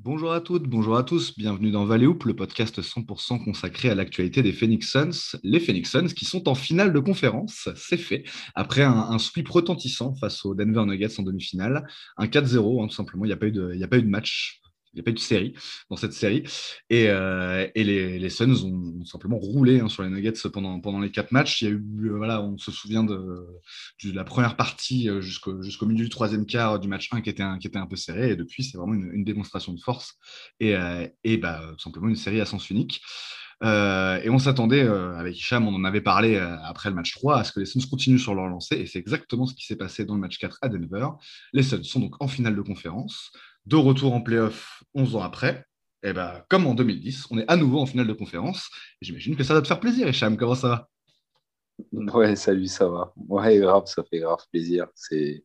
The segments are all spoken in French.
Bonjour à toutes, bonjour à tous, bienvenue dans Valley Hoop, le podcast 100% consacré à l'actualité des Phoenix Suns. Les Phoenix Suns qui sont en finale de conférence, c'est fait, après un, sweep retentissant face aux Denver Nuggets en demi-finale, un 4-0, hein, tout simplement, il n'y a, pas eu de, a pas eu de match il n'y a pas eu de série dans cette série. Et, euh, les, Suns ont, simplement roulé hein, sur les Nuggets pendant, les quatre matchs. Il y a eu, euh, voilà, on se souvient de, la première partie euh, jusqu'au milieu du troisième quart du match 1 qui était un, qui était un peu serré. Et depuis, c'est vraiment une, démonstration de force et, bah, simplement une série à sens unique. et on s'attendait, avec Hicham, on en avait parlé après le match 3, à ce que les Suns continuent sur leur lancée. Et c'est exactement ce qui s'est passé dans le match 4 à Denver. Les Suns sont donc en finale de conférence de retour en playoff 11 ans après, eh ben, comme en 2010, on est à nouveau en finale de conférence. J'imagine que ça va te faire plaisir, Hicham. Comment ça va? Ouais, salut, ça va. Ouais, grave, ça fait grave plaisir. C'est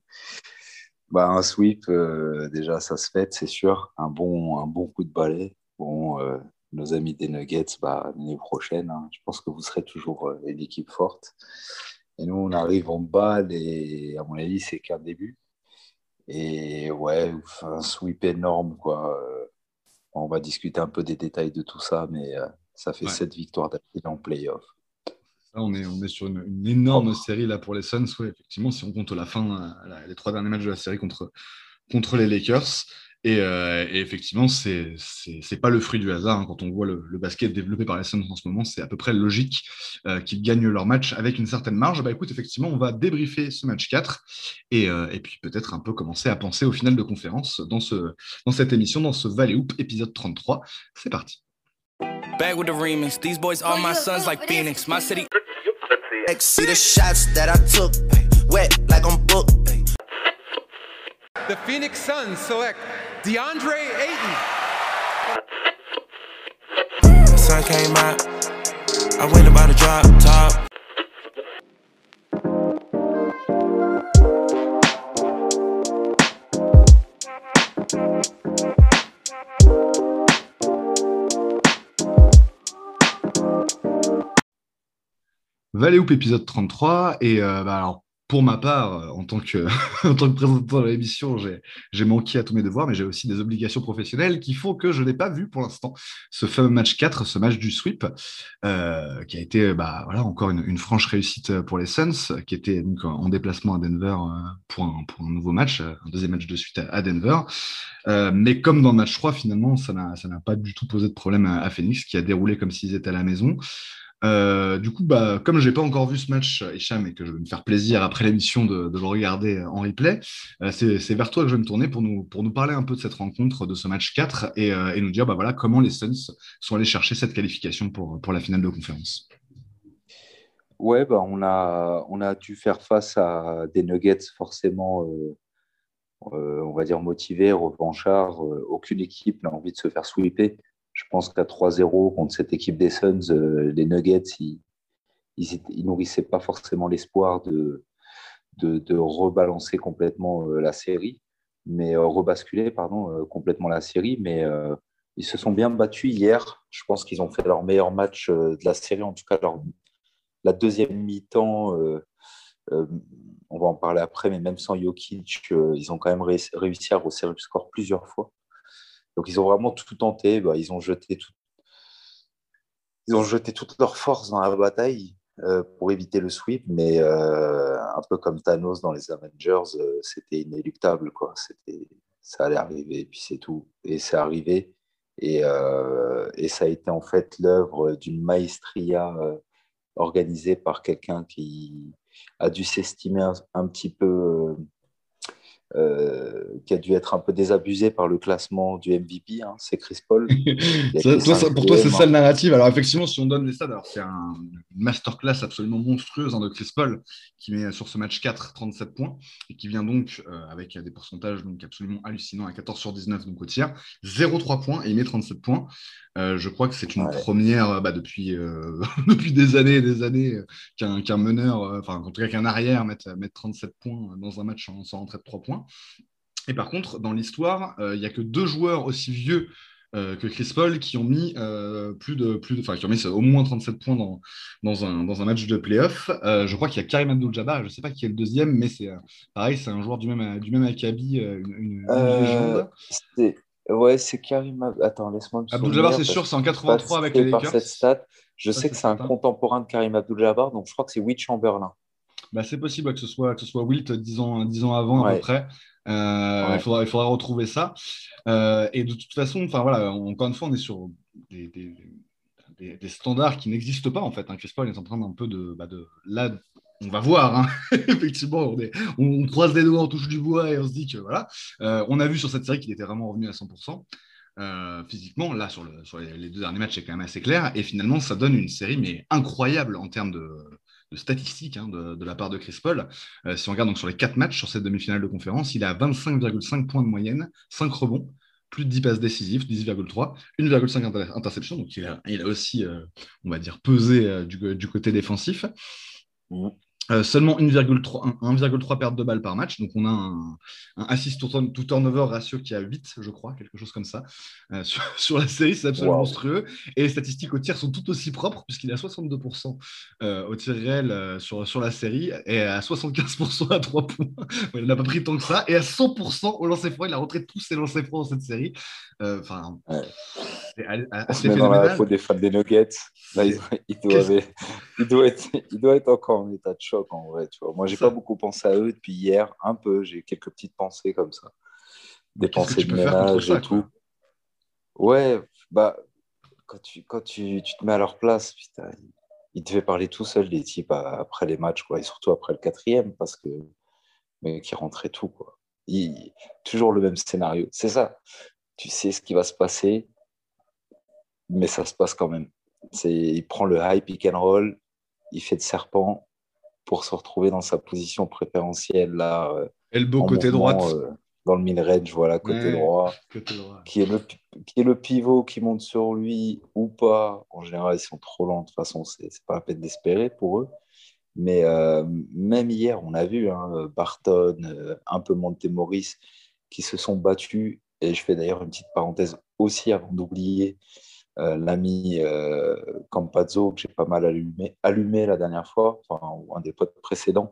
bah, un sweep, euh, déjà, ça se fait, c'est sûr. Un bon, un bon coup de balai. Bon, euh, nos amis des Nuggets, bah, l'année prochaine, hein, je pense que vous serez toujours euh, une équipe forte. Et nous, on arrive en bas, et à mon avis, c'est qu'un début. Et ouais, un sweep énorme, quoi. Euh, on va discuter un peu des détails de tout ça, mais euh, ça fait sept victoires d'affilée en playoff. on, est, on est sur une, énorme série là pour les Suns. Ouais, effectivement, si on compte la fin, les trois derniers matchs de la série contre, contre les Lakers. Euh, et, effectivement, c'est n'est pas le fruit du hasard. Hein. Quand on voit le, basket développé par les Suns en ce moment, c'est à peu près logique euh, qu'ils gagnent leur match avec une certaine marge. Bah écoute, effectivement, on va débriefer ce match 4 euh, et, puis peut-être un peu commencer à penser au final de conférence dans, ce, dans cette émission, dans ce Valley Hoop épisode 33. C'est parti. Back with the remix. These boys are my sons like Phoenix. My city. See the shots that I took. Wet like I'm booked. The Phoenix Suns select DeAndre Ayton. sun came out. I went about to drop top. Valley Hoop épisode 33 et euh, bah alors pour ma part, euh, en tant que, en présentant de l'émission, j'ai manqué à tous mes devoirs, mais j'ai aussi des obligations professionnelles qui font que je n'ai pas vu pour l'instant ce fameux match 4, ce match du sweep, euh, qui a été bah, voilà, encore une, franche réussite pour les Suns, qui étaient en déplacement à Denver euh, pour un, nouveau match, un deuxième match de suite à, Denver. mais comme dans le match 3, finalement, ça n'a pas du tout posé de problème à Phoenix, qui a déroulé comme s'ils étaient à la maison. Euh, du coup, bah, comme je n'ai pas encore vu ce match, Hicham, et que je vais me faire plaisir après l'émission de, le regarder en replay, euh, c'est vers toi que je vais me tourner pour nous, pour nous parler un peu de cette rencontre, de ce match 4, euh, et, nous dire bah, comment les Suns sont allés chercher cette qualification pour, la finale de conférence. Ouais, bah, on, a, on a dû faire face à des Nuggets forcément, on va dire, motivés, revanchards. aucune équipe n'a envie de se faire sweeper je pense qu'à 3-0 contre cette équipe des Suns, euh, les Nuggets, ils, ils, nourrissaient pas forcément l'espoir de, rebalancer complètement euh, la série, mais euh, rebasculer pardon, complètement la série. Mais ils se sont bien battus hier. Je pense qu'ils ont fait leur meilleur match de la série, en tout cas la deuxième mi-temps. on va en parler après, mais même sans Jokic, ils ont quand même réussi à resserrer le score plusieurs fois. Donc ils ont vraiment tout tenté. Bah, ils ont jeté tout... ils ont jeté toute leur force dans la bataille euh, pour éviter le sweep, mais euh, un peu comme Thanos dans les Avengers, euh, c'était inéluctable quoi. Ça allait arriver, et puis c'est tout. Et c'est arrivé. Et, ça a été en fait l'œuvre d'une maestria organisée par quelqu'un qui a dû s'estimer un, petit peu qui a dû être un peu désabusé par le classement du MVP, hein, c'est Chris Paul. pour toi, c'est ça le narrative. Alors, effectivement, si on donne les stats, c'est un, une masterclass absolument monstrueuse hein, de Chris Paul qui met sur ce match 4 37 points et qui vient donc euh, avec des pourcentages donc, absolument hallucinants à 14 sur 19 donc au tiers, 0-3 points et il met 37 points. Euh, je crois que c'est une première bah, depuis, depuis des années et des années qu'un meneur, enfin en tout cas qu'un arrière mette, 37 points dans un match sans, sans rentrer de 3 points. Et par contre, dans l'histoire, euh, il n'y a que deux joueurs aussi vieux euh, que Chris Paul qui ont mis euh, plus de plus de, enfin qui ont mis au moins 37 points dans, dans, un, dans un match de playoff. je crois qu'il y a Karim Abdul-Jabbar, je ne sais pas qui est le deuxième, mais c'est pareil, c'est un joueur du même du même acabit, une, Ouais, c'est Karim. Attends, laisse-moi Abdul-Jabbar, c'est sûr, c'est en 83 avec les Lakers. Cette stat. Je sais que c'est un contemporain de Karim Abdul-Jabbar, donc je crois que c'est Wilt Chamberlain. Bah, c'est possible que ce soit, que ce soit Wilt 10 ans, ans avant à peu près. Euh, il, faudra, il faudra retrouver ça. Euh, et de toute façon, enfin voilà, encore une fois, on est sur des, des, des, standards qui n'existent pas en fait. Hein. Chris Paul est en train d'un peu de, bah de, là, on va voir. Hein. Effectivement, on, croise les doigts, on touche du bois et on se dit que voilà. Euh, on a vu sur cette série qu'il était vraiment revenu à 100%. physiquement, là sur, le, sur les, les, deux derniers matchs, c'est quand même assez clair. Et finalement, ça donne une série mais incroyable en termes de, de statistiques hein, de, la part de Chris Paul. Euh, si on regarde donc sur les quatre matchs sur cette demi-finale de conférence, il a 25,5 points de moyenne, 5 rebonds, plus de 10 passes décisives, 18,3, 1,5 interceptions. Donc il a, il a aussi, euh, on va dire, pesé euh, du, côté défensif. Mmh. Euh, seulement 1,3 pertes de balles par match. Donc, on a un, assist to, turnover ratio qui a 8, je crois, quelque chose comme ça. Euh, sur, la série, c'est absolument monstrueux. Et les statistiques au tir sont tout aussi propres, puisqu'il est à 62% euh, au tir réel sur, sur la série et à 75% à 3 points. il n'a pas pris tant que ça. Et à 100% au lancer franc. Il a rentré tous ses lancers francs dans cette série. Enfin, c'est assez phénoménal. Il des fans des Nuggets. Là, il, doit, il, doit être, il doit être encore en état de choc en vrai. Tu vois. Moi, j'ai pas beaucoup pensé à eux depuis hier, un peu. J'ai quelques petites pensées comme ça, des pensées de ménage et tout. Ouais, bah quand tu quand tu, tu, te mets à leur place, putain, ils devaient parler tout seuls des types après les matchs, quoi, et surtout après le quatrième, parce que mais qui rentrait tout, quoi. Il, toujours le même scénario. C'est ça. Tu sais ce qui va se passer, mais ça se passe quand même. C'est, il prend le high pick and roll, il fait de serpent, pour se retrouver dans sa position préférentielle là. Euh, Elbow côté droit euh, dans le mid-range, voilà, côté, droit, Qui, est le, qui est le pivot qui monte sur lui ou pas. En général, ils sont trop lents, de toute façon, c'est pas la peine d'espérer pour eux. Mais euh, même hier, on a vu hein, Barton, un peu Montemoris, qui se sont battus. Et je fais d'ailleurs une petite parenthèse aussi avant d'oublier euh, l'ami euh, Campazzo, que j'ai pas mal allumé, allumé la dernière fois, enfin, un des potes précédents.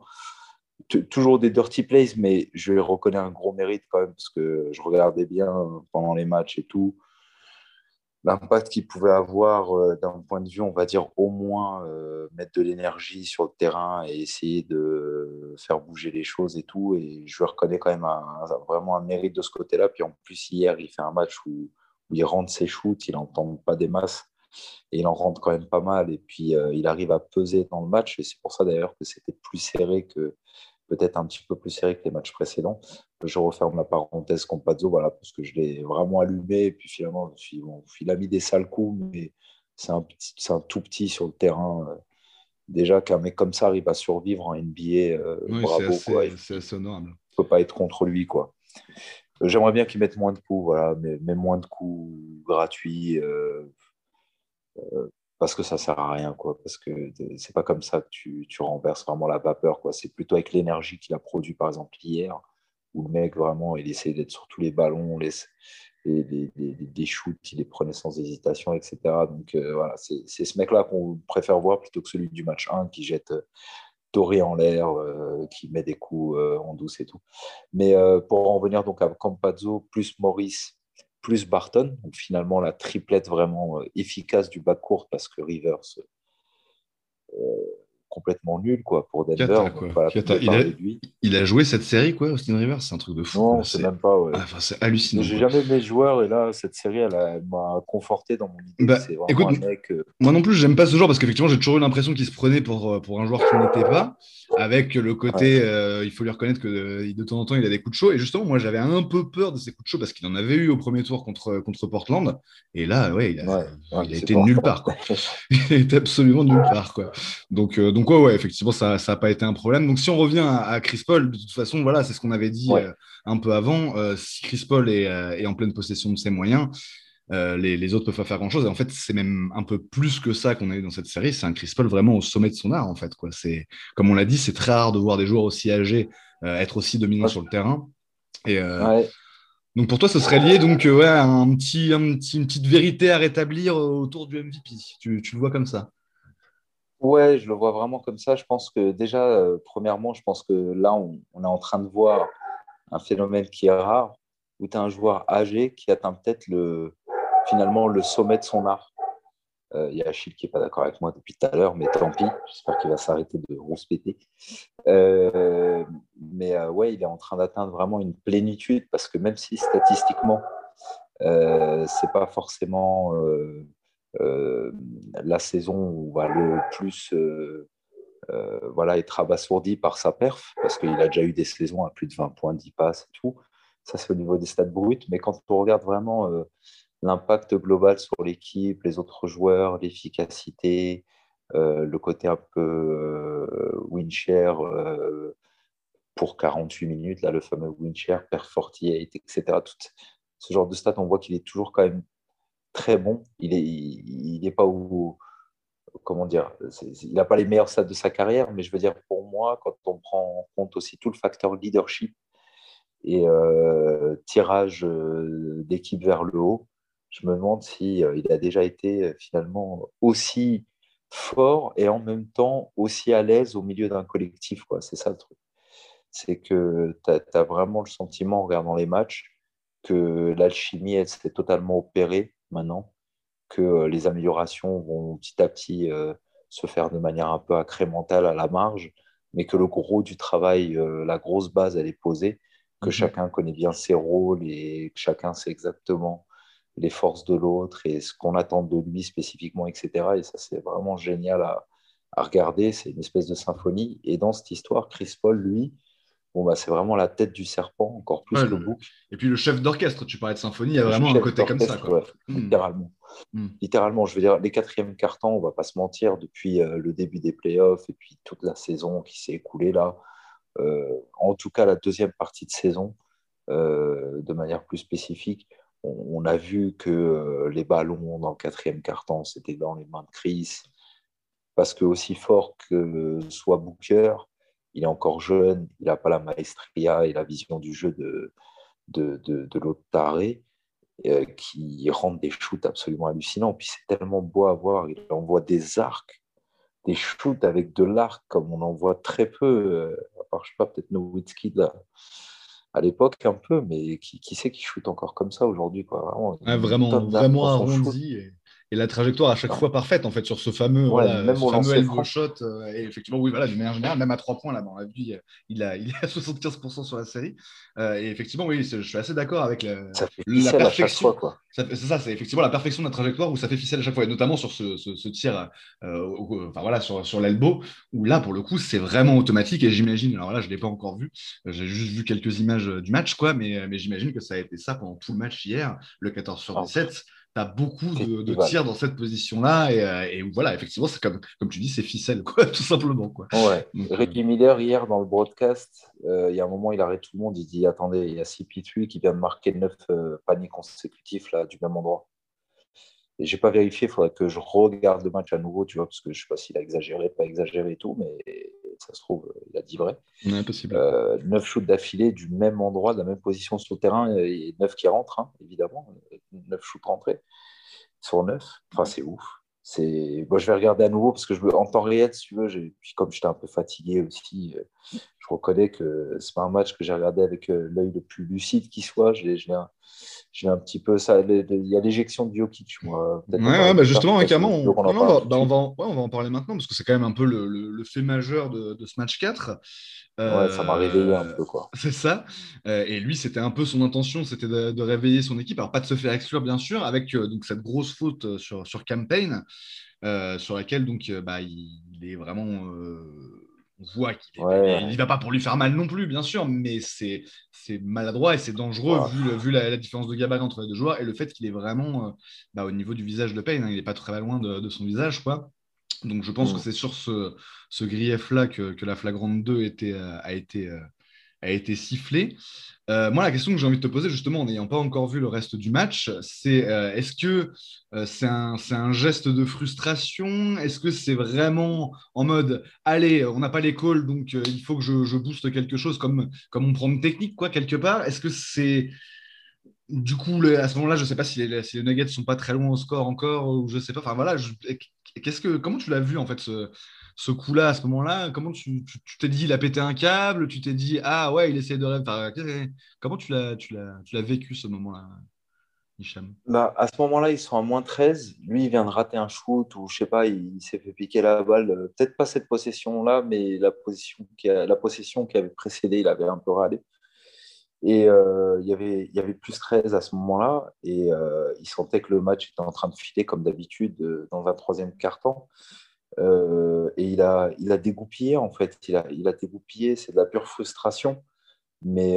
toujours des dirty plays, mais je lui reconnais un gros mérite quand même, parce que je regardais bien pendant les matchs et tout l'impact qu'il pouvait avoir euh, d'un point de vue, on va dire, au moins mettre de l'énergie sur le terrain et essayer de faire bouger les choses et tout. Et je lui reconnais quand même vraiment un mérite de ce côté-là. Puis en plus, hier, il fait un match où il rentre ses shoots, il n'entend pas des masses et il en rentre quand même pas mal. Et puis, euh, il arrive à peser dans le match. Et c'est pour ça d'ailleurs que c'était plus serré que, peut-être un petit peu plus serré que les matchs précédents. Je referme la parenthèse Compazzo, voilà, parce que je l'ai vraiment allumé. Et puis finalement, il a mis des sales coups, mais c'est un, un, tout petit sur le terrain. Euh, déjà qu'un mec comme ça arrive à survivre en NBA, euh, bravo. C'est assez, honorable. On peut pas être contre lui, quoi. J'aimerais bien qu'ils mettent moins de coups, voilà, mais, moins de coups gratuits, euh, euh, parce que ça sert à rien, quoi. Parce que c'est pas comme ça que tu, renverses vraiment la vapeur. C'est plutôt avec l'énergie qu'il a produit, par exemple, hier, où le mec, vraiment, il essayait d'être sur tous les ballons, les, les, shoots, il les prenait sans hésitation, etc. Donc, euh, voilà, c'est ce mec-là qu'on préfère voir plutôt que celui du match 1 qui jette en l'air, euh, qui met des coups euh, en douce et tout. Mais euh, pour en venir donc à Campazzo, plus Maurice, plus Barton, finalement la triplette vraiment efficace du bas court parce que Rivers complètement nul quoi pour Denver. il, a, joué cette série quoi, Austin Rivers, c'est un truc de fou. Non, c'est même pas. Ah, c'est hallucinant. J'ai jamais aimé joueur et là cette série elle m'a conforté dans mon idée. Bah, écoute, euh, Moi non plus j'aime pas ce genre parce qu'effectivement j'ai toujours eu l'impression qu'il se prenait pour, euh, pour un joueur qui n'était pas avec le côté, euh, il faut lui reconnaître que de temps en temps, il a des coups de chaud. Et justement, moi, j'avais un peu peur de ces coups de chaud parce qu'il en avait eu au premier tour contre, contre Portland. Et là, ouais, il a, il été nulle part. Quoi. il était absolument nulle part. Quoi. Donc, euh, donc ouais, ouais, effectivement, ça n'a pas été un problème. Donc, si on revient à, Chris Paul, de toute façon, voilà, c'est ce qu'on avait dit euh, un peu avant. si Chris Paul est, est, en pleine possession de ses moyens, euh, les, autres peuvent pas faire grand chose. Et en fait, c'est même un peu plus que ça qu'on a eu dans cette série. C'est un Chris Paul vraiment au sommet de son art, en fait. Quoi. C'est, comme on l'a dit, c'est très rare de voir des joueurs aussi âgés euh, être aussi dominants sur le terrain. Et, euh, Donc pour toi, ce serait lié donc ouais, un petit, un petit, une petite vérité à rétablir autour du MVP. Tu, tu, le vois comme ça Ouais, je le vois vraiment comme ça. Je pense que déjà, premièrement, je pense que là, on, est en train de voir un phénomène qui est rare où tu as un joueur âgé qui atteint peut-être le, finalement le sommet de son art. Euh, il y a Achille qui n'est pas d'accord avec moi depuis tout à l'heure, mais tant pis. J'espère qu'il va s'arrêter de rouspéter. Euh, mais euh, ouais, il est en train d'atteindre vraiment une plénitude parce que même si statistiquement, euh, c'est pas forcément la saison où va le plus voilà, être abasourdi par sa perf, parce qu'il a déjà eu des saisons à plus de 20 points, 10 passes et tout. Ça, c'est au niveau des stats bruts. Mais quand on regarde vraiment l'impact global sur l'équipe, les autres joueurs, l'efficacité, euh, le côté un peu euh, win-share euh, pour 48 minutes, là, le fameux win-share, per 48, etc. Tout ce genre de stats, on voit qu'il est toujours quand même très bon. Il n'est il, est pas où. Comment dire Il n'a pas les meilleurs stats de sa carrière, mais je veux dire, pour moi, quand on prend en compte aussi tout le facteur leadership et tirage d'équipe vers le haut, je me demande si euh, il a déjà été euh, finalement aussi fort et en même temps aussi à l'aise au milieu d'un collectif. C'est ça le truc. C'est que tu as, vraiment le sentiment en regardant les matchs que l'alchimie, elle s'est totalement opérée maintenant, que euh, les améliorations vont petit à petit se faire de manière un peu incrémentale à la marge, mais que le gros du travail, la grosse base, elle est posée, que mmh chacun connaît bien ses rôles et que chacun sait exactement les forces de l'autre et ce qu'on attend de lui spécifiquement, etc. Et ça, c'est vraiment génial à, regarder. C'est une espèce de symphonie. Et dans cette histoire, Chris Paul, lui, bon, bah, c'est vraiment la tête du serpent, encore plus que le bouc. Et puis le chef d'orchestre, tu parlais de symphonie, il y a vraiment un côté comme ça. Hmm. Littéralement. Hmm. Littéralement, je veux dire, les quatrièmes cartons, on va pas se mentir, depuis euh, le début des playoffs et puis toute la saison qui s'est écoulée là, euh, en tout cas la deuxième partie de saison, euh, de manière plus spécifique, on, a vu que les ballons dans le quatrième carton, c'était dans les mains de Chris. Parce que aussi fort que soit Booker, il est encore jeune, il n'a pas la maestria et la vision du jeu de, de, de, l'autre taré, euh, qui rend des shoots absolument hallucinants. Puis c'est tellement beau à voir. Il envoie des arcs, des shoots avec de l'arc comme on en voit très peu, euh, à part, je sais pas, peut-être Nowitzki là à l'époque un peu, mais qui, qui sait qui shoot encore comme ça aujourd'hui Vraiment, vraiment, vraiment arrondi et, la trajectoire à chaque fois parfaite en fait sur ce fameux, même fameux shot. Euh, et effectivement, oui, voilà, d'une manière générale, même à trois points là, dans la vie, il a, il est à 75% sur la série. Euh, et effectivement, oui, je suis assez d'accord avec la, la perfection. C'est ça, c'est effectivement la perfection de la trajectoire où ça fait ficelle à chaque fois, et notamment sur ce, ce, tir, euh, enfin voilà, sur, sur l'elbow, où là, pour le coup, c'est vraiment automatique. Et j'imagine, alors là, je ne l'ai pas encore vu, j'ai juste vu quelques images du match, quoi, mais, mais j'imagine que ça a été ça pendant tout le match hier, le 14 sur 17 tu as beaucoup de, tirs dans cette position-là. Euh, et, voilà, effectivement, c'est comme, comme tu dis, c'est ficelle, quoi, tout simplement. Quoi. Ouais. Euh, Miller, hier, dans le broadcast, euh, il y a un moment, il arrête tout le monde. Il dit Attendez, il y a CP3 qui vient de marquer 9 paniers consécutifs là, du même endroit. Et j'ai pas vérifié, il faudrait que je regarde le match à nouveau, tu vois, parce que je sais pas s'il a exagéré, pas exagéré et tout, mais ça se trouve, il a dit vrai. Impossible. Euh, 9 shoots d'affilée du même endroit, de la même position sur le terrain, et 9 qui rentrent, hein, évidemment. 9 shoots rentrés sur 9. Enfin, c'est ouf. C'est... Je vais regarder à nouveau parce que je en temps réel, si tu veux, j'ai... puis comme j'étais un peu fatigué aussi, euh, reconnais que c'est pas un match que j'ai regardé avec euh, l'œil le plus lucide qui soit. J'ai, j'ai, un... j'ai un petit peu ça. Il y a l'éjection de Jokic, moi. Ouais, ouais bah justement, carrément, on, bah, on, va en... ouais, on va en parler maintenant parce que c'est quand même un peu le, le, le fait majeur de, de, ce match 4. Ouais, ça m'a réveillé un peu, quoi. C'est ça. Euh, et lui, c'était un peu son intention, c'était de, de, réveiller son équipe. Alors, pas de se faire exclure, bien sûr, avec euh, donc, cette grosse faute sur, sur Campaign, euh, sur laquelle donc, bah, il, il est vraiment on voit qu'il ne va pas pour lui faire mal non plus, bien sûr, mais c'est maladroit et c'est dangereux vu, la, différence de gabarit entre les deux joueurs et le fait qu'il est vraiment bah, au niveau du visage de Payne, hein, il n'est pas très loin de, son visage. Quoi. Donc je pense mm. que c'est sur ce, ce grief-là que, que, la flagrante 2 était, a été a été sifflé. Euh, moi, la question que j'ai envie de te poser, justement, en n'ayant pas encore vu le reste du match, c'est euh, est-ce que euh, c'est un, geste de frustration? Est-ce que c'est vraiment en mode allez, on n'a pas les calls, donc il faut que je, booste quelque chose comme, comme on prend une technique, quoi, quelque part? Est-ce que c'est. Du coup, à ce moment-là, je ne sais pas si les, Nuggets ne sont pas très loin au score encore, ou je ne sais pas. Enfin voilà, que, comment tu l'as vu en fait ce coup-là, à ce moment-là, comment tu t'es dit, il a pété un câble, tu t'es dit, ah ouais, il essaie de rêver. comment tu l'as vécu ce moment-là Hicham? Bah, À ce moment-là, ils sont à moins 13. Lui, il vient de rater un shoot ou je sais pas, il, s'est fait piquer la balle. Peut-être pas cette possession-là, mais la, possession qui avait précédé, il avait un peu râlé. Et euh, il, y avait, plus 13 à ce moment-là. Et euh, il sentait que le match était en train de filer comme d'habitude euh, dans un troisième quart-temps. Et il a, il a dégoupillé, en fait. Il a, il a dégoupillé. C'est de la pure frustration. Mais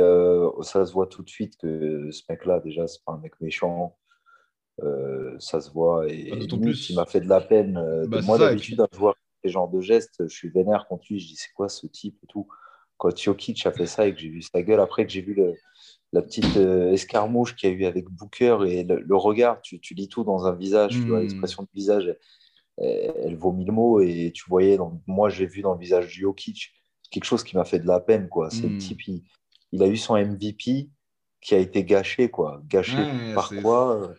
ça se voit tout de suite que ce mec-là, déjà, c'est pas un mec méchant. ça se voit. Et bah, plus... il m'a fait de la peine. Bah, moi, d'habitude, à voir ces genres de gestes, je suis vénère contre lui. Je dis, c'est quoi ce type et tout quand Jokic a fait ça et que j'ai vu sa gueule, après que j'ai vu le, la petite euh, escarmouche qu'il y a eu avec Booker et le, regard, tu, tu, lis tout dans un visage, tu vois, hmm. l'expression de visage, elle, vaut mille mots et tu voyais, moi j'ai vu dans le visage de Jokic quelque chose qui m'a fait de la peine, quoi. C'est le hmm. type, il, a eu son MVP qui a été gâché, quoi. Gâché par quoi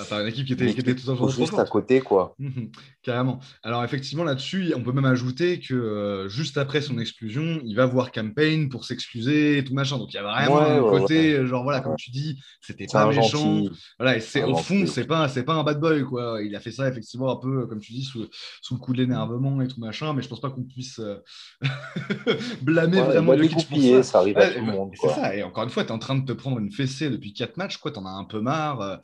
Enfin, une équipe qui était, qui était tout simplement juste à côté, quoi. Mhm, carrément. Alors, effectivement, là-dessus, on peut même ajouter que euh, juste après son exclusion, il va voir Campaign pour s'excuser et tout machin. Donc, il y a vraiment un côté, genre, voilà, comme tu dis, c'était pas méchant. Voilà, et c'est, au fond, c'est pas, pas un bad boy, quoi. Il a fait ça, effectivement, un peu, comme tu dis, sous, sous le coup de l'énervement et tout machin. Mais je pense pas qu'on puisse euh, blâmer vraiment le ça. ça arrive à tout le monde. C'est ça. Et encore une fois, tu es en train de te prendre une fessée depuis 4 matchs, quoi. T'en as un peu marre. Euh,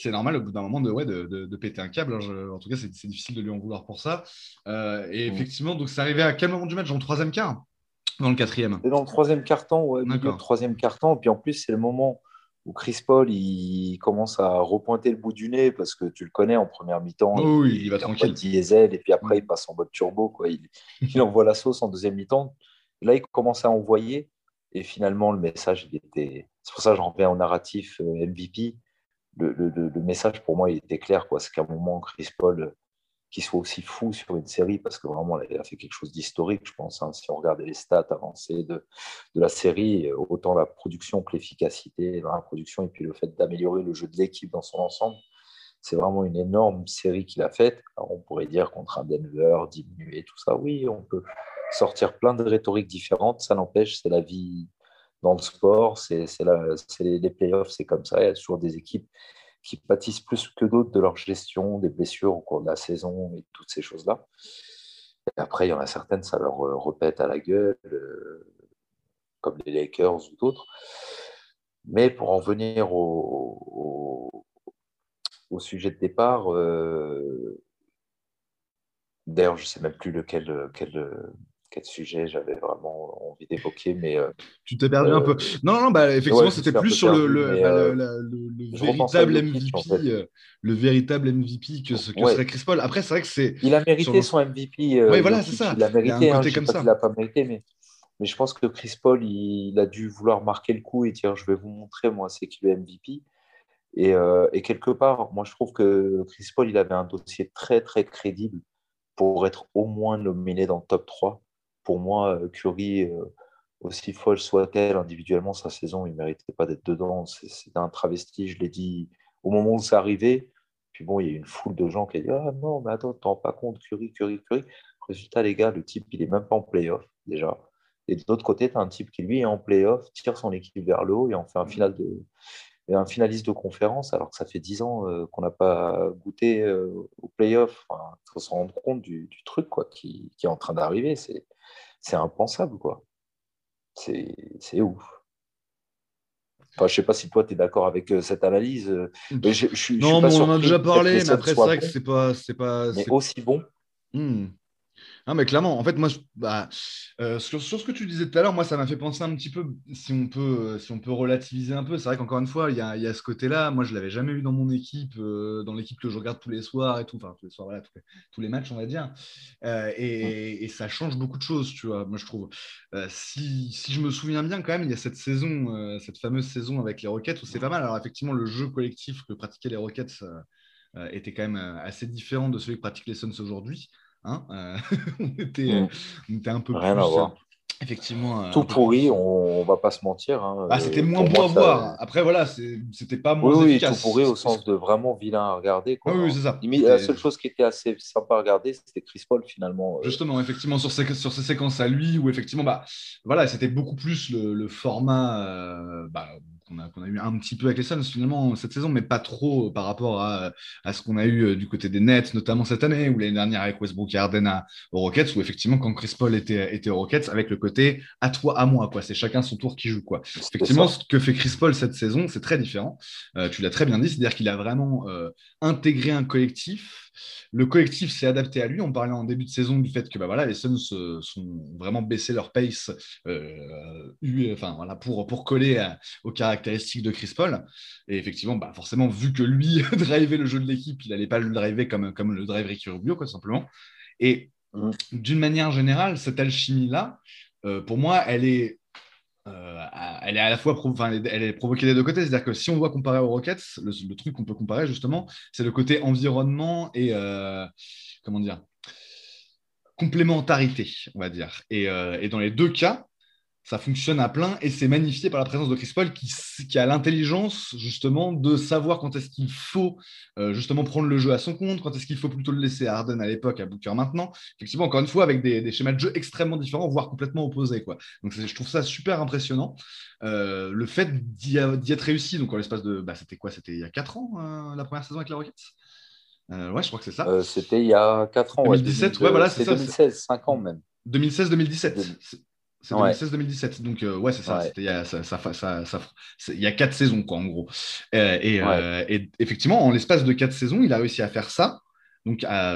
c'est normal au bout d'un moment de, ouais, de, de, péter un câble. Hein. en tout cas, c'est difficile de lui en vouloir pour ça. Euh, et mm. effectivement, donc c'est arrivé à quel moment du match? Dans le troisième quart? Dans le quatrième? Dans le troisième quart-temps, ouais, le troisième quart-temps. Et puis en plus, c'est le moment où Chris Paul il commence à repointer le bout du nez parce que tu le connais en première mi-temps. Oh il, il, va tranquille. diesel et puis après il passe en mode turbo. Quoi. Il, il envoie la sauce en deuxième mi-temps. Là, il commence à envoyer et finalement le message il était. C'est pour ça que j'en reviens au narratif euh, MVP le, message pour moi il était clair. C'est qu'à un moment, Chris Paul, euh, qui soit aussi fou sur une série, parce que vraiment, il a fait quelque chose d'historique, je pense. Hein. si on regardait les stats avancées de, de, la série, euh, autant la production que l'efficacité dans la production, et puis le fait d'améliorer le jeu de l'équipe dans son ensemble, c'est vraiment une énorme série qu'il a faite. on pourrait dire contre un Denver, diminuer, tout ça. Oui, on peut sortir plein de rhétoriques différentes. Ça n'empêche, c'est la vie dans le sport, c'est les, les playoffs, c'est comme ça. Il y a toujours des équipes qui pâtissent plus que d'autres de leur gestion des blessures au cours de la saison et toutes ces choses-là. Après, il y en a certaines, ça leur euh, repète à la gueule, euh, comme les Lakers ou d'autres. Mais pour en venir au, au, sujet de départ, euh, d'ailleurs, je ne sais même plus lequel, quel, quel sujet j'avais vraiment envie d'évoquer, mais... Euh, tu t'es perdu un peu. Euh, non, non, bah, effectivement, c'était plus sur le, le, euh, véritable MVP, le véritable MVP que, ce, que serait Chris Paul. Après, c'est vrai que c'est... Il a mérité son MVP. oui, voilà, c'est ça. Il a mérité, il a un côté hein, comme ça. Il l'a pas mérité, mais... mais je pense que Chris Paul, il, a dû vouloir marquer le coup et dire, je vais vous montrer, moi, c'est qui le MVP. Et, et, quelque part, moi, je trouve que Chris Paul, il avait un dossier très, très crédible pour être au moins nominé dans le top 3 pour moi, euh, Curry, euh, aussi folle soit-elle individuellement, sa saison, il ne méritait pas d'être dedans. C'est un travesti, je l'ai dit au moment où c'est arrivé. Puis bon, il y a une foule de gens qui ont dit Ah non, mais attends, tu rends pas compte, Curry, Curry, Curry. Résultat, les gars, le type, il n'est même pas en playoff déjà. Et de l'autre côté, tu as un type qui, lui, est en playoff, tire son équipe vers le haut et en fait un, final de, un finaliste de conférence, alors que ça fait 10 ans euh, qu'on n'a pas goûté au playoff. Il faut se rendre compte du, truc quoi, qui, qui, est en train d'arriver. C'est c'est impensable, quoi. C'est ouf. Enfin, je sais pas si toi, tu es d'accord avec euh, cette analyse. Euh, mais je, je, non, mais on en a déjà parlé, mais après, c'est vrai que c'est pas, pas. Mais aussi bon. Hmm. Non, mais clairement, en fait, moi, bah, euh, sur, ce que tu disais tout à l'heure, moi, ça m'a fait penser un petit peu, si on peut, euh, si on peut relativiser un peu. C'est vrai qu'encore une fois, il y a, ce côté-là. Moi, je ne l'avais jamais eu dans mon équipe, euh, dans l'équipe que je regarde tous les soirs et tout, enfin, tous les soirs, voilà, tous les, matchs, on va dire. Et, ça change beaucoup de choses, tu vois, moi, je trouve. Si, si, je me souviens bien, quand même, il y a cette saison, cette fameuse saison avec les Rockets où c'est pas mal. Alors, effectivement, le jeu collectif que pratiquaient les Rockets était quand même assez différent de celui que pratiquent les Suns aujourd'hui. Hein, euh, on, était, mm. on, était, un peu Rien plus. À voir. effectivement. Tout pourri, on, ne va pas se mentir. Hein. Ah, c'était moins beau à voir. Après, voilà, c'était pas moins oui, efficace. Oui, tout pourri au sens de vraiment vilain à regarder. Oui, c'est ça. la seule chose qui était assez sympa à regarder, c'était Chris Paul finalement. Justement, effectivement, sur ces, sur ces séquences à lui, où effectivement, bah, voilà, c'était beaucoup plus le, format. Bah, qu'on a, a, eu un petit peu avec les Suns finalement cette saison, mais pas trop par rapport à, à ce qu'on a eu euh, du côté des Nets, notamment cette année, ou l'année dernière avec Westbrook et Harden aux Rockets, où effectivement quand Chris Paul était, était aux Rockets, avec le côté à toi, à moi, quoi. C'est chacun son tour qui joue, quoi. Effectivement, ce que fait Chris Paul cette saison, c'est très différent. Euh, tu l'as très bien dit, c'est-à-dire qu'il a vraiment euh, intégré un collectif le collectif s'est adapté à lui. On parlait en début de saison du fait que bah, voilà, les Suns euh, sont vraiment baissé leur pace euh, enfin, voilà, pour, pour coller aux caractéristiques de Chris Paul. Et effectivement, bah, forcément, vu que lui drivait le jeu de l'équipe, il n'allait pas le driver comme, comme le drive Ricky Rubio, quoi, simplement. Et mmh. d'une manière générale, cette alchimie-là, euh, pour moi, elle est euh, elle est à la fois provoquée des deux côtés. C'est-à-dire que si on doit comparer aux Rockets, le, truc qu'on peut comparer justement, c'est le côté environnement et euh, comment dire complémentarité, on va dire. Et, euh, et, dans les deux cas, ça fonctionne à plein et c'est magnifié par la présence de Chris Paul qui, qui a l'intelligence justement de savoir quand est-ce qu'il faut euh, justement prendre le jeu à son compte, quand est-ce qu'il faut plutôt le laisser à Harden à l'époque, à Booker maintenant. Effectivement, encore une fois, avec des, schémas de jeu extrêmement différents, voire complètement opposés. Quoi. Donc je trouve ça super impressionnant. Euh, le fait d'y être réussi, donc en l'espace de... Bah, c'était quoi? C'était il y a 4 ans, euh, la première saison avec les Rockets? Ouais, je crois que c'est ça. c'était il y a 4 ans. 2017, ouais, voilà, c'est ça. 2016, 5 ans même. 2016-2017. C'est 2016-2017. Donc, euh, ouais, c'est ça. Il y, a, ça, il y a quatre saisons, quoi, en gros. Euh, euh, et, effectivement, en l'espace de quatre saisons, il a réussi à faire ça. Donc, à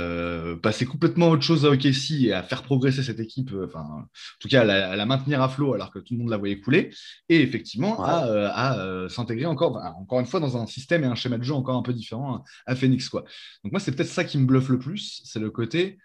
passer complètement autre chose à OKC et à faire progresser cette équipe, enfin, en tout cas, à la, maintenir à flot alors que tout le monde la voyait couler. Et effectivement, à, s'intégrer encore, encore une fois, dans un système et un schéma de jeu encore un peu différent à Phoenix, quoi. Donc, moi, c'est peut-être ça qui me bluffe le plus. C'est le côté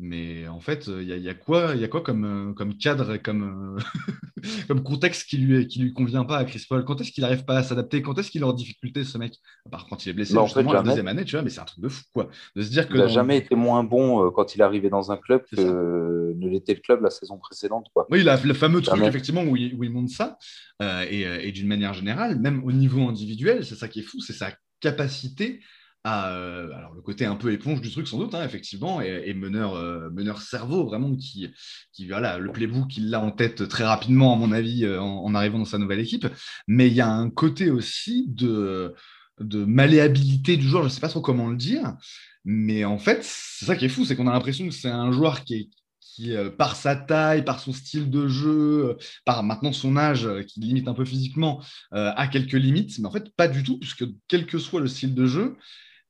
mais en fait, il y, a quoi, y a quoi comme, euh, comme cadre et comme, euh, comme contexte qui lui, qui lui convient pas à Chris Paul? Quand est-ce qu'il n'arrive pas à s'adapter? Quand est-ce qu'il est en difficulté, ce mec? À part quand il est blessé, justement, la deuxième année, tu vois, mais c'est un truc de fou, quoi. De se dire que il n'a jamais été moins bon euh, quand il est arrivé dans un club que ne l'était le club la saison précédente, quoi. Oui, le fameux truc, effectivement, où il, où il monte ça. et, et d'une manière générale, même au niveau individuel, c'est ça qui est fou, c'est sa capacité euh, alors le côté un peu éponge du truc sans doute, hein, effectivement, et, meneur, euh, meneur cerveau vraiment qui, qui voilà, le playbook il l'a en tête très rapidement à mon avis euh, en, arrivant dans sa nouvelle équipe, mais il y a un côté aussi de, de malléabilité du joueur, je ne sais pas trop comment le dire, mais en fait c'est ça qui est fou, c'est qu'on a l'impression que c'est un joueur qui est qui, par sa taille, par son style de jeu, par maintenant son âge, qui limite un peu physiquement, a quelques limites, mais en fait pas du tout, puisque quel que soit le style de jeu,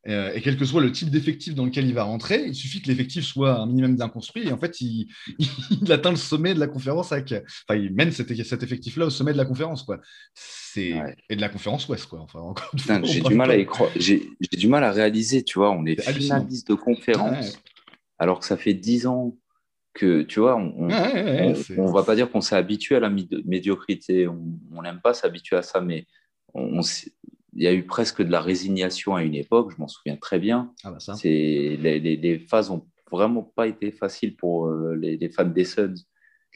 euh, et quel que soit le type d'effectif dans lequel il va rentrer, il suffit que l'effectif soit un minimum bien construit. Et en fait, il, atteint le sommet de la conférence avec. Enfin, il mène cet, effectif-là au sommet de la conférence, quoi. C'est et de la conférence Ouest, quoi. Enfin, j'ai du mal à J'ai du mal à réaliser, tu vois. On est finaliste de conférence, alors que ça fait dix ans que, tu vois, on, ne va pas dire qu'on s'est habitué à la médiocrité. On n'aime pas s'habituer à ça, mais on, il y a eu presque de la résignation à une époque, je m'en souviens très bien. Ah bah les, les, phases n'ont vraiment pas été faciles pour euh, les, fans des Suns.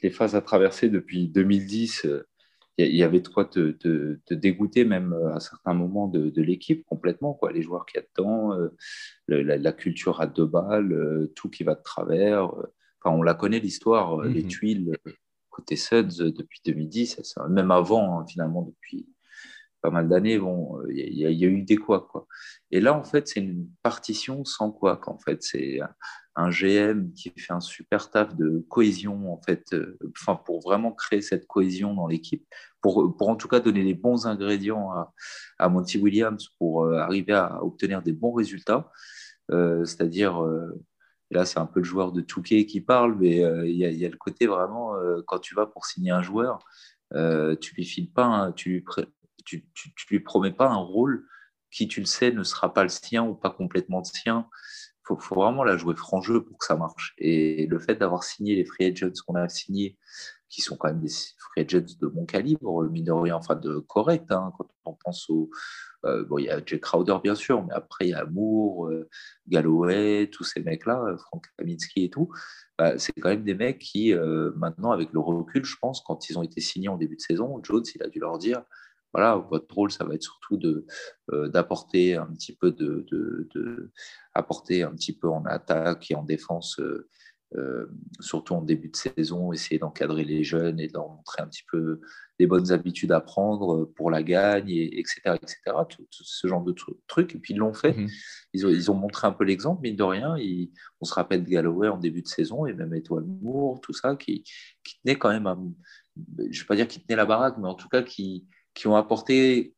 Les phases à traverser depuis 2010, euh, il y avait de quoi te, te, dégoûter même euh, à certains moments de, de l'équipe complètement. Quoi. Les joueurs qui attendent, la, culture à deux balles, tout qui va de travers. Enfin, on la connaît l'histoire, les mhm. tuiles côté Suns depuis 2010, même avant hein, finalement depuis pas mal d'années, bon, il y, a eu des quoi, quoi. Et là, en fait, c'est une partition sans quoi, En fait, c'est un GM qui fait un super taf de cohésion, en fait, euh, pour vraiment créer cette cohésion dans l'équipe, pour, pour en tout cas donner les bons ingrédients à, à Monty Williams pour euh, arriver à obtenir des bons résultats. Euh, c'est-à-dire, là, c'est un peu le joueur de Touquet qui parle, mais il y, a le côté vraiment, quand tu vas pour signer un joueur, tu lui files pas, tu lui tu, ne lui promets pas un rôle qui, tu le sais, ne sera pas le sien ou pas complètement le sien. Il faut, vraiment la jouer franc jeu pour que ça marche. Et le fait d'avoir signé les free agents qu'on a signés, qui sont quand même des free agents de bon calibre, mine de rien, enfin de correct, hein, quand on pense aux, bon, il y a Jay Crowder, bien sûr, mais après, il y a Moore, Galloway, tous ces mecs-là, Frank Kaminski et tout. Bah, c'est quand même des mecs qui, maintenant, avec le recul, je pense, quand ils ont été signés en début de saison, Jones, il a dû leur dire voilà, votre rôle, ça va être surtout de, d'apporter un petit peu de, de, apporter un petit peu en attaque et en défense euh, surtout en début de saison, essayer d'encadrer les jeunes et de leur montrer un petit peu les bonnes habitudes à prendre pour la gagne, et, etc. etc. Tout, ce genre de trucs. Et puis ils l'ont fait. Mhm. Ils, ont, ils, ont, montré un peu l'exemple, mine de rien. on se rappelle de Galloway en début de saison et même Étoile Moore, tout ça, qui, qui tenait quand même, je ne vais pas dire qui tenait la baraque, mais en tout cas qui, qui ont apporté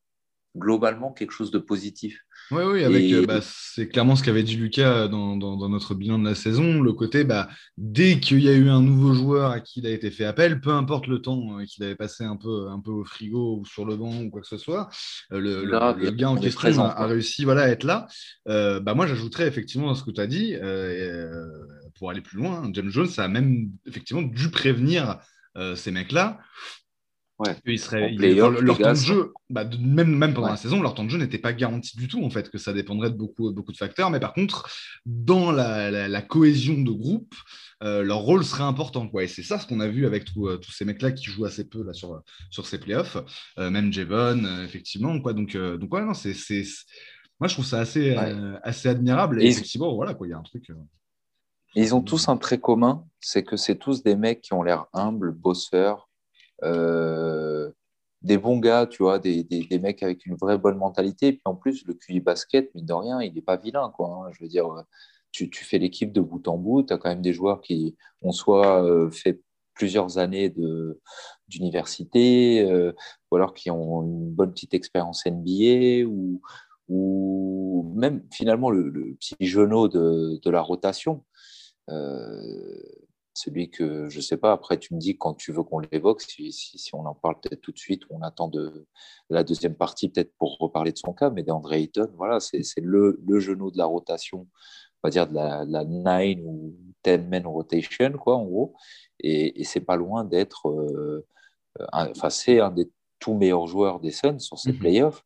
globalement quelque chose de positif. Oui, oui, avec, euh, bah, c'est clairement ce qu'avait dit Lucas dans, dans, notre bilan de la saison. Le côté, bah, dès qu'il y a eu un nouveau joueur à qui il a été fait appel, peu importe le temps euh, qu'il avait passé un peu, un peu au frigo ou sur le banc ou quoi que ce soit, euh, le, le, gars en question a, réussi voilà, à être là. bah, moi, j'ajouterais effectivement à ce que tu as dit, pour aller plus loin, James Jones a même effectivement dû prévenir ces mecs-là Ouais. Ils seraient, leur, temps de jeu, bah, même, même pendant la saison, leur temps de jeu n'était pas garanti du tout, en fait, que ça dépendrait de beaucoup, beaucoup de facteurs. Mais par contre, dans la, la, cohésion de groupe, euh, leur rôle serait important. Quoi. Et c'est ça ce qu'on a vu avec euh, tous ces mecs-là qui jouent assez peu là, sur, sur ces playoffs, euh, même Javon, effectivement. Quoi. Donc, donc ouais, non, c'est, moi, je trouve ça assez, assez admirable. Et, effectivement, voilà, quoi, il y a un truc. Ils ont tous un trait commun, c'est que c'est tous des mecs qui ont l'air humbles, bosseurs, euh, des bons gars, tu vois, des, des, mecs avec une vraie bonne mentalité. Et puis en plus, le QI basket, mine de rien, il n'est pas vilain, quoi. Hein. Je veux dire, tu, tu fais l'équipe de bout en bout, tu as quand même des joueurs qui ont soit euh, fait plusieurs années d'université, euh, ou alors qui ont une bonne petite expérience NBA, ou, ou même finalement le, petit genou de, de la rotation. Euh, celui que je sais pas. Après, tu me dis quand tu veux qu'on l'évoque, si, on en parle peut-être tout de suite, on attend de, la deuxième partie peut-être pour reparler de son cas. Mais d'André Ayton, voilà, c'est le, le, genou de la rotation, on va dire de la, la 9 ou 10 man rotation, quoi, en gros. Et, et c'est pas loin d'être. Euh, enfin, c'est un des tout meilleur joueur des Suns sur ces mhm. playoffs.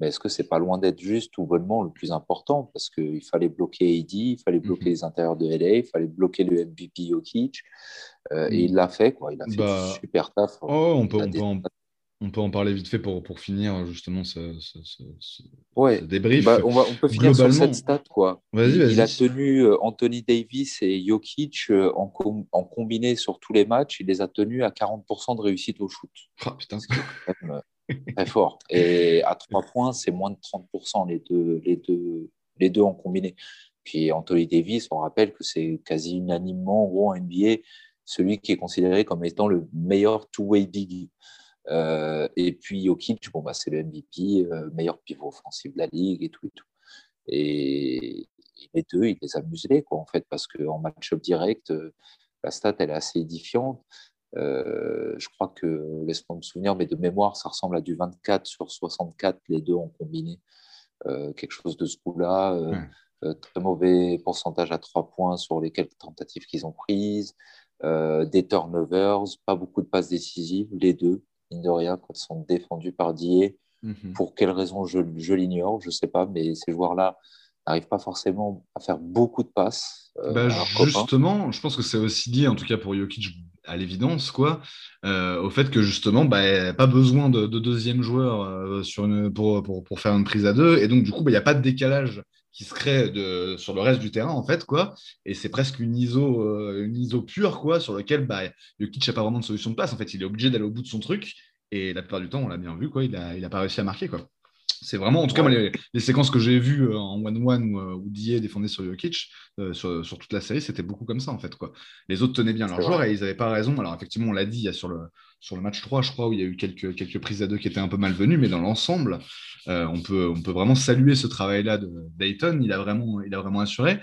Mais est-ce que c'est pas loin d'être juste ou bonnement le plus important? Parce qu'il fallait bloquer AD, il fallait bloquer mhm. les intérieurs de LA, il fallait bloquer le MVP Jokic. Euh, et mhm. il l'a fait, quoi. Il a fait bah, super taf. Oh, on peut, on peut on peut en parler vite fait pour, pour finir justement ce, ce, ce, débrief. Bah, on, on, peut finir sur cette stat. Quoi. il, a tenu euh, Anthony Davis et Jokic euh, en, en, combiné sur tous les matchs. Il les a tenus à 40% de réussite au shoot. Ah, putain. C'est quand même euh, très fort. Et à 3 points, c'est moins de 30% les deux, les, deux, les deux en combiné. Puis Anthony Davis, on rappelle que c'est quasi unanimement, en gros, en NBA, celui qui est considéré comme étant le meilleur two-way big. Euh, et puis Jokic, bon, bah, c'est le MVP, euh, meilleur pivot offensif de la ligue et tout et tout. Et les deux, il les a muselés, quoi, en fait, parce qu'en match-up direct, euh, la stat, elle est assez édifiante. je crois que, laisse-moi me souvenir, mais de mémoire, ça ressemble à du 24 sur 64, les deux ont combiné quelque chose de ce coup-là. très mauvais pourcentage à trois points sur les quelques tentatives qu'ils ont prises. des turnovers, pas beaucoup de passes décisives, les deux de rien, quand ils sont défendus par Die. Mhm. Pour quelle raison, je, l'ignore, je ne sais pas, mais ces joueurs-là n'arrivent pas forcément à faire beaucoup de passes. Euh, bah, justement, je pense que c'est aussi lié, en tout cas pour Jokic, à l'évidence, quoi, euh, au fait que justement, bah, pas besoin de, deuxième joueur euh, sur une, pour, pour, pour, faire une prise à deux, et donc du coup, bah, il n'y a pas de décalage qui se crée sur le reste du terrain, en fait, quoi. Et c'est presque une ISO, euh, une ISO pure, quoi, sur lequel bah, Jokic n'a pas vraiment de solution de passe. En fait, il est obligé d'aller au bout de son truc. Et la plupart du temps, on l'a bien vu, quoi, il n'a il a pas réussi à marquer, quoi. C'est vraiment, en tout cas, les, séquences que j'ai vues euh, en one-one où, où Die défendait sur Jokic, euh, sur, sur, toute la série, c'était beaucoup comme ça, en fait. Quoi. Les autres tenaient bien leur joueur et ils n'avaient pas raison. Alors, effectivement, on l'a dit, il y a sur le, sur le match 3, je crois, où il y a eu quelques, quelques prises à deux qui étaient un peu malvenues, mais dans l'ensemble, euh, on, peut, on peut vraiment saluer ce travail-là de Dayton. Il a vraiment, il a vraiment assuré.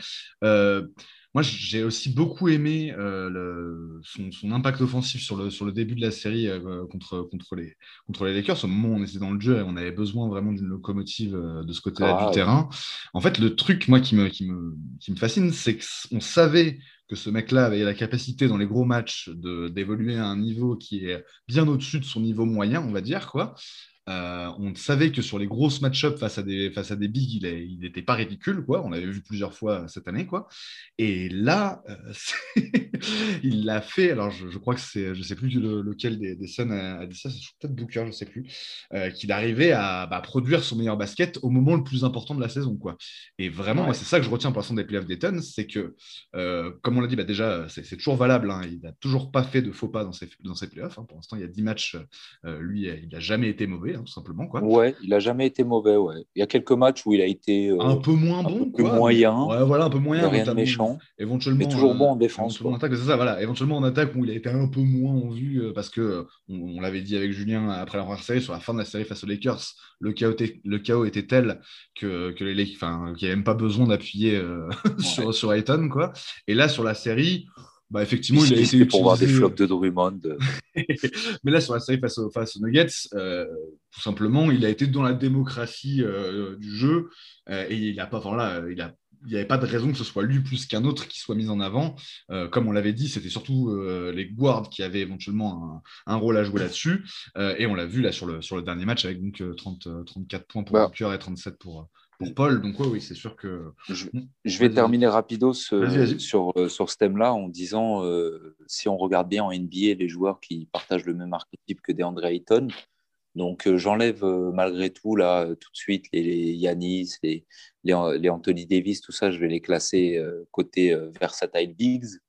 Moi, j'ai aussi beaucoup aimé euh, son, impact offensif sur le, sur le début de la série euh, contre, contre, les, contre les Lakers. Au moment où on était dans le jeu et on avait besoin vraiment d'une locomotive euh, de ce côté-là du ah, terrain. En fait, le truc, moi, qui me, qui me, qui me fascine, c'est qu'on savait que ce mec-là avait la capacité dans les gros matchs d'évoluer à un niveau qui est bien au-dessus de son niveau moyen, on va dire, quoi. On savait que sur les grosses match-up face à des face à des bigs, il n'était pas ridicule, quoi. On l'avait vu plusieurs fois cette année, quoi. Et là, il l'a fait. Alors, je, crois que c'est, je sais plus lequel des, des Suns a, dit ça. C'est peut-être Booker, je sais plus, qu'il arrivait à bah, produire son meilleur basket au moment le plus important de la saison, quoi. Et vraiment, c'est ça que je retiens pour l'instant des playoffs d'Eton, c'est que, comme on l'a dit, bah, déjà, c'est, toujours valable. Hein. il n'a toujours pas fait de faux pas dans ses, dans ses playoffs. Hein. Pour l'instant, il y a 10 matchs. lui, il n'a jamais été mauvais, hein, tout simplement, quoi. Ouais, il n'a jamais été mauvais, ouais. Il y a quelques matchs où il a été un peu moins bon, un peu moyen. Ouais, voilà, un peu moyen. Rien de méchant. Éventuellement, mais toujours bon en défense. En attaque, ça, voilà. Éventuellement en attaque où il a été un peu moins en vue parce que on, l'avait dit avec Julien après la première série sur la fin de la série face aux Lakers, le chaos, était, le chaos était tel que, que les enfin, qu'il n'y avait même pas besoin d'appuyer euh, sur, sur Ayton, quoi. Et là, sur la série, bah, effectivement, il, a été pour voir des flops de Drummond. Mais là, sur la série face, aux, face aux Nuggets, euh, tout simplement, il a été dans la démocratie euh, du jeu et il n'a pas, enfin là, il a il n'y avait pas de raison que ce soit lui plus qu'un autre qui soit mis en avant. Euh, comme on l'avait dit, c'était surtout euh, les guards qui avaient éventuellement un, rôle à jouer là-dessus. Euh, et on l'a vu là sur le, sur le dernier match avec donc 30, 34 points pour bah. et 37 pour, pour Paul. Donc oui, c'est sûr que... Je, vais terminer rapido sur, sur ce thème-là en disant, si on regarde bien en NBA, les joueurs qui partagent le même archétype que DeAndre Ayton, donc, euh, j'enlève euh, malgré tout, là, tout de suite, les, Yanis, les, les, Anthony Davis, tout ça, je vais les classer euh, côté versatile bigs,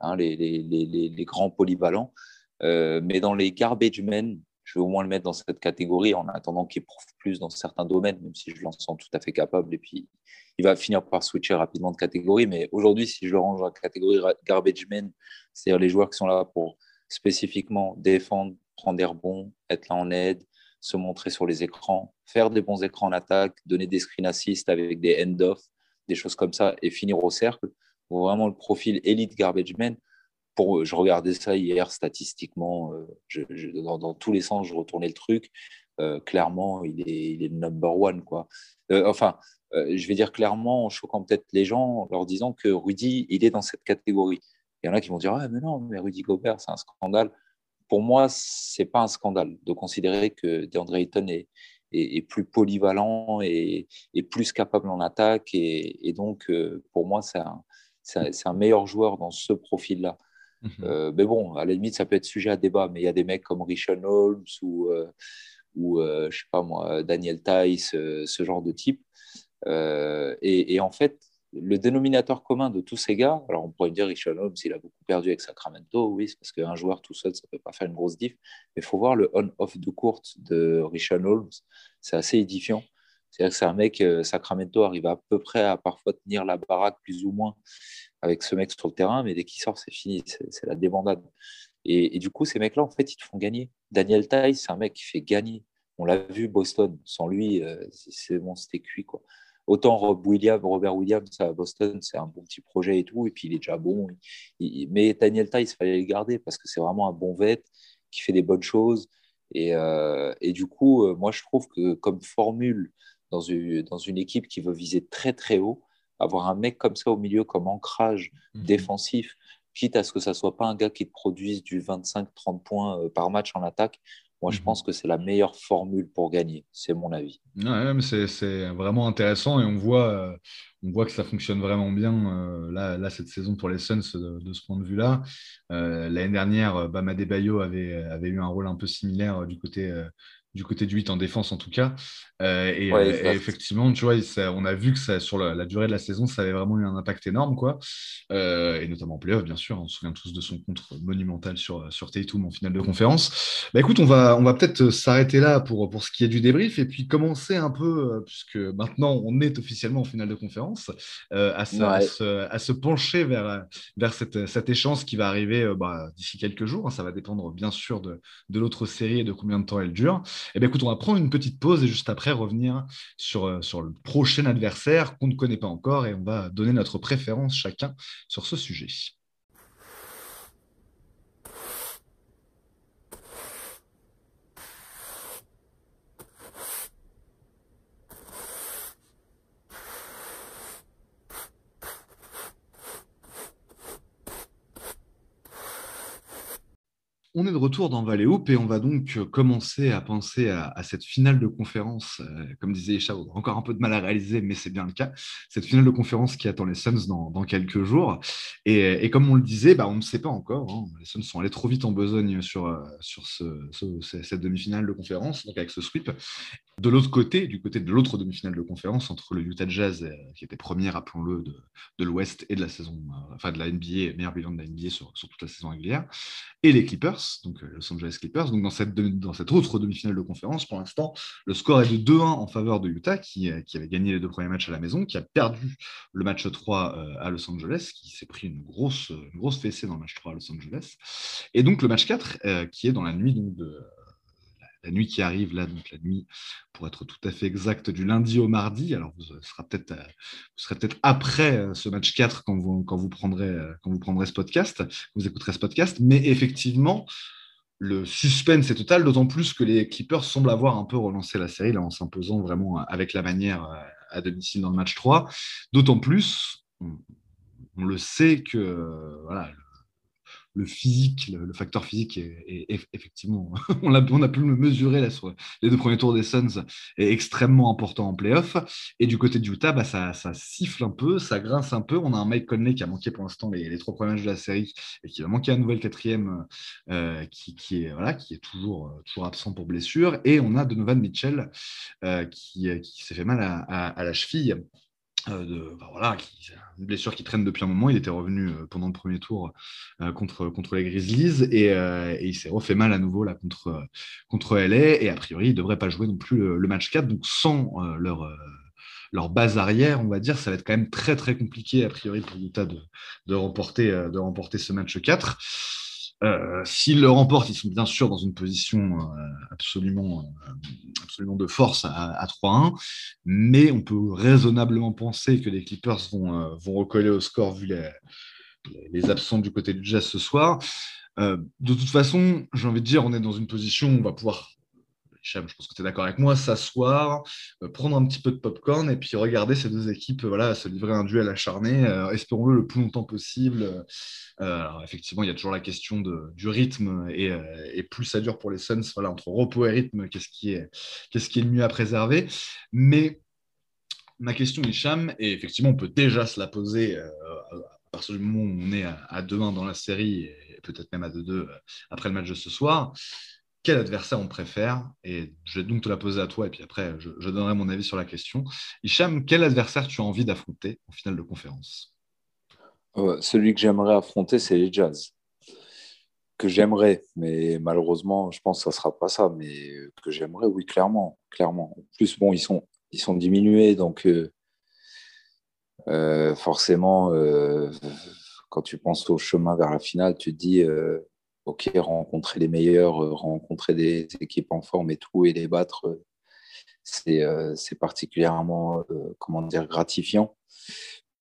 hein, les, les, grands polyvalents. mais dans les garbage men, je vais au moins le mettre dans cette catégorie en attendant qu'il prouve plus dans certains domaines, même si je l'en sens tout à fait capable. Et puis, il va finir par switcher rapidement de catégorie. Mais aujourd'hui, si je le range dans la catégorie garbage men, c'est-à-dire les joueurs qui sont là pour spécifiquement défendre, prendre des rebonds, être là en aide, se montrer sur les écrans, faire des bons écrans en attaque, donner des screen assists avec des end-off, des choses comme ça, et finir au cercle. Vraiment le profil élite garbage man. Pour, je regardais ça hier statistiquement, euh, dans, tous les sens, je retournais le truc. Euh, clairement, il est, il est number one. Quoi. Euh, enfin, je vais dire clairement, en choquant peut-être les gens, en leur disant que Rudy, il est dans cette catégorie. Il y en a qui vont dire Ah, mais non, mais Rudy Gobert, c'est un scandale pour moi, c'est pas un scandale de considérer que DeAndre Ayton est, plus polyvalent et, plus capable en attaque. Et, donc, euh, pour moi, c'est un, meilleur joueur dans ce profil-là. Mhm. Euh, mais bon, à la limite, ça peut être sujet à débat, mais il y a des mecs comme Richard Holmes ou, euh, ou je sais pas moi, Daniel Tice, ce genre de type. et, en fait, le dénominateur commun de tous ces gars, alors on pourrait dire Richard Holmes, il a beaucoup perdu avec Sacramento, oui, c'est parce qu'un joueur tout seul, ça ne peut pas faire une grosse diff, mais il faut voir le on-off de courte de Richard Holmes, c'est assez édifiant. C'est-à-dire que c'est un mec, euh, Sacramento arrive à peu près à parfois tenir la baraque plus ou moins avec ce mec sur le terrain, mais dès qu'il sort, c'est fini, c'est la débandade. Et, du coup, ces mecs-là, en fait, ils te font gagner. Daniel Tice, c'est un mec qui fait gagner. On l'a vu, Boston, sans lui, euh, c'est bon, c'était cuit. Quoi. Autant Williams, Robert Williams à Boston, c'est un bon petit projet et tout, et puis il est déjà bon. mais Daniel Tice, il fallait le garder parce que c'est vraiment un bon vet qui fait des bonnes choses. Et, euh, du coup, euh, moi, je trouve que comme formule dans une, dans une équipe qui veut viser très très haut, avoir un mec comme ça au milieu comme ancrage mhm. défensif, quitte à ce que ça soit pas un gars qui te produise du 25-30 points euh, par match en attaque, moi, je mhm. pense que c'est la meilleure formule pour gagner. C'est mon avis. c'est vraiment intéressant et on voit, euh, on voit que ça fonctionne vraiment bien euh, là, là, cette saison pour les Suns de, ce point de vue-là. Euh, l'année dernière, Bama Bayo avait, avait eu un rôle un peu similaire du côté du côté du 8 en défense en tout cas. Euh, et, euh, effectivement, tu vois, on a vu que ça, sur la, durée de la saison, ça avait vraiment eu un impact énorme, quoi. Euh, et notamment en playoff, bien sûr. On se souvient tous de son contre monumental sur, sur Tatum en finale de conférence. Bah écoute, on va, on va peut-être s'arrêter là pour, pour ce qui est du débrief et puis commencer un peu, puisque maintenant on est officiellement en finale de conférence, à, se, à, se, pencher vers, vers cette, cette échéance qui va arriver bah, d'ici quelques jours. Hein. Ça va dépendre bien sûr de, de l'autre série et de combien de temps elle dure. Eh bien écoute, on va prendre une petite pause et juste après revenir euh, sur le prochain adversaire qu'on ne connaît pas encore et on va donner notre préférence chacun sur ce sujet. On est de retour dans Valley Hoop et on va donc euh, commencer à penser à, cette finale de conférence. Euh, comme disait Isha, encore un peu de mal à réaliser, mais c'est bien le cas. Cette finale de conférence qui attend les Suns dans, quelques jours. Et, comme on le disait, bah, on ne sait pas encore. Hein. Les Suns sont allés trop vite en besogne sur, euh, sur cette demi-finale de conférence, donc avec ce sweep. De l'autre côté, du côté de l'autre demi-finale de conférence, entre le Utah Jazz, qui était premier, rappelons-le, de, l'Ouest et de la saison, enfin de la NBA, meilleur bilan de la NBA sur, toute la saison régulière, et les Clippers donc euh, Los Angeles Clippers. Donc dans cette, dans cette autre demi-finale de conférence, pour l'instant, le score est de 2-1 en faveur de Utah, qui, euh, qui, avait gagné les deux premiers matchs à la maison, qui a perdu le match 3 euh, à Los Angeles, qui s'est pris une grosse, grosse fessée dans le match 3 à Los Angeles. Et donc le match 4, qui est dans la nuit donc, de la nuit qui arrive, là, donc la nuit, pour être tout à fait exact, du lundi au mardi. Alors, vous, euh, vous serez peut-être après euh, ce match 4 quand vous, quand, vous prendrez, euh, quand vous prendrez ce podcast, vous écouterez ce podcast. Mais effectivement, le suspense est total, d'autant plus que les Clippers semblent avoir un peu relancé la série là, en s'imposant vraiment avec la manière à domicile dans le match 3. D'autant plus, on, on le sait que voilà, le physique, le, facteur physique est, effectivement, on a, pu le mesurer sur les deux premiers tours des Suns, est extrêmement important en playoff. Et du côté du Utah, bah, ça, siffle un peu, ça grince un peu. On a un Mike Conley qui a manqué pour l'instant les, trois premiers matchs de la série et qui va manquer un nouvel quatrième euh, qui, est, qui est toujours, toujours absent pour blessure. Et on a Donovan Mitchell euh, qui s'est fait mal à la cheville euh, de, voilà, une blessure qui traîne depuis un moment. Il était revenu euh, pendant le premier tour euh, contre, contre les Grizzlies et, il s'est refait mal à nouveau là, contre, contre LA. Et a priori, il ne devrait pas jouer non plus le, match 4. Donc, sans leur, leur base arrière, on va dire, ça va être quand même très très compliqué a priori pour Utah de, de, remporter, de remporter ce match 4. Euh, S'ils le remportent, ils sont bien sûr dans une position euh, absolument, euh, absolument de force à, 3-1, mais on peut raisonnablement penser que les Clippers vont, vont recoller au score vu les, les, absents du côté du Jazz ce soir. de toute façon, j'ai envie de dire, on est dans une position où on va pouvoir je pense que tu es d'accord avec moi, s'asseoir, euh, prendre un petit peu de popcorn et puis regarder ces deux équipes voilà, se livrer un duel acharné, euh, espérons-le le plus longtemps possible. Euh, alors effectivement, il y a toujours la question du rythme et, plus ça dure pour les Suns, voilà, entre repos et rythme, qu'est-ce qui, est, qu'est-ce qui est le mieux à préserver. Mais ma question, Hicham, et effectivement, on peut déjà se la poser à partir du moment où on est à 2-1 dans la série et peut-être même à 2-2 après le match de ce soir quel adversaire on préfère Et je vais donc te la poser à toi, et puis après, je, donnerai mon avis sur la question. Hicham, quel adversaire tu as envie d'affronter en finale de conférence? Euh, Celui que j'aimerais affronter, c'est les Jazz. Que j'aimerais, mais malheureusement, je pense que ça ne sera pas ça. Mais que j'aimerais, oui, clairement. clairement. En plus, bon, ils sont, ils sont diminués, donc euh, euh, forcément, quand tu penses au chemin vers la finale, tu te dis ok, rencontrer les meilleurs, euh, rencontrer des équipes en forme et tout, et les battre, euh, euh, c'est particulièrement gratifiant.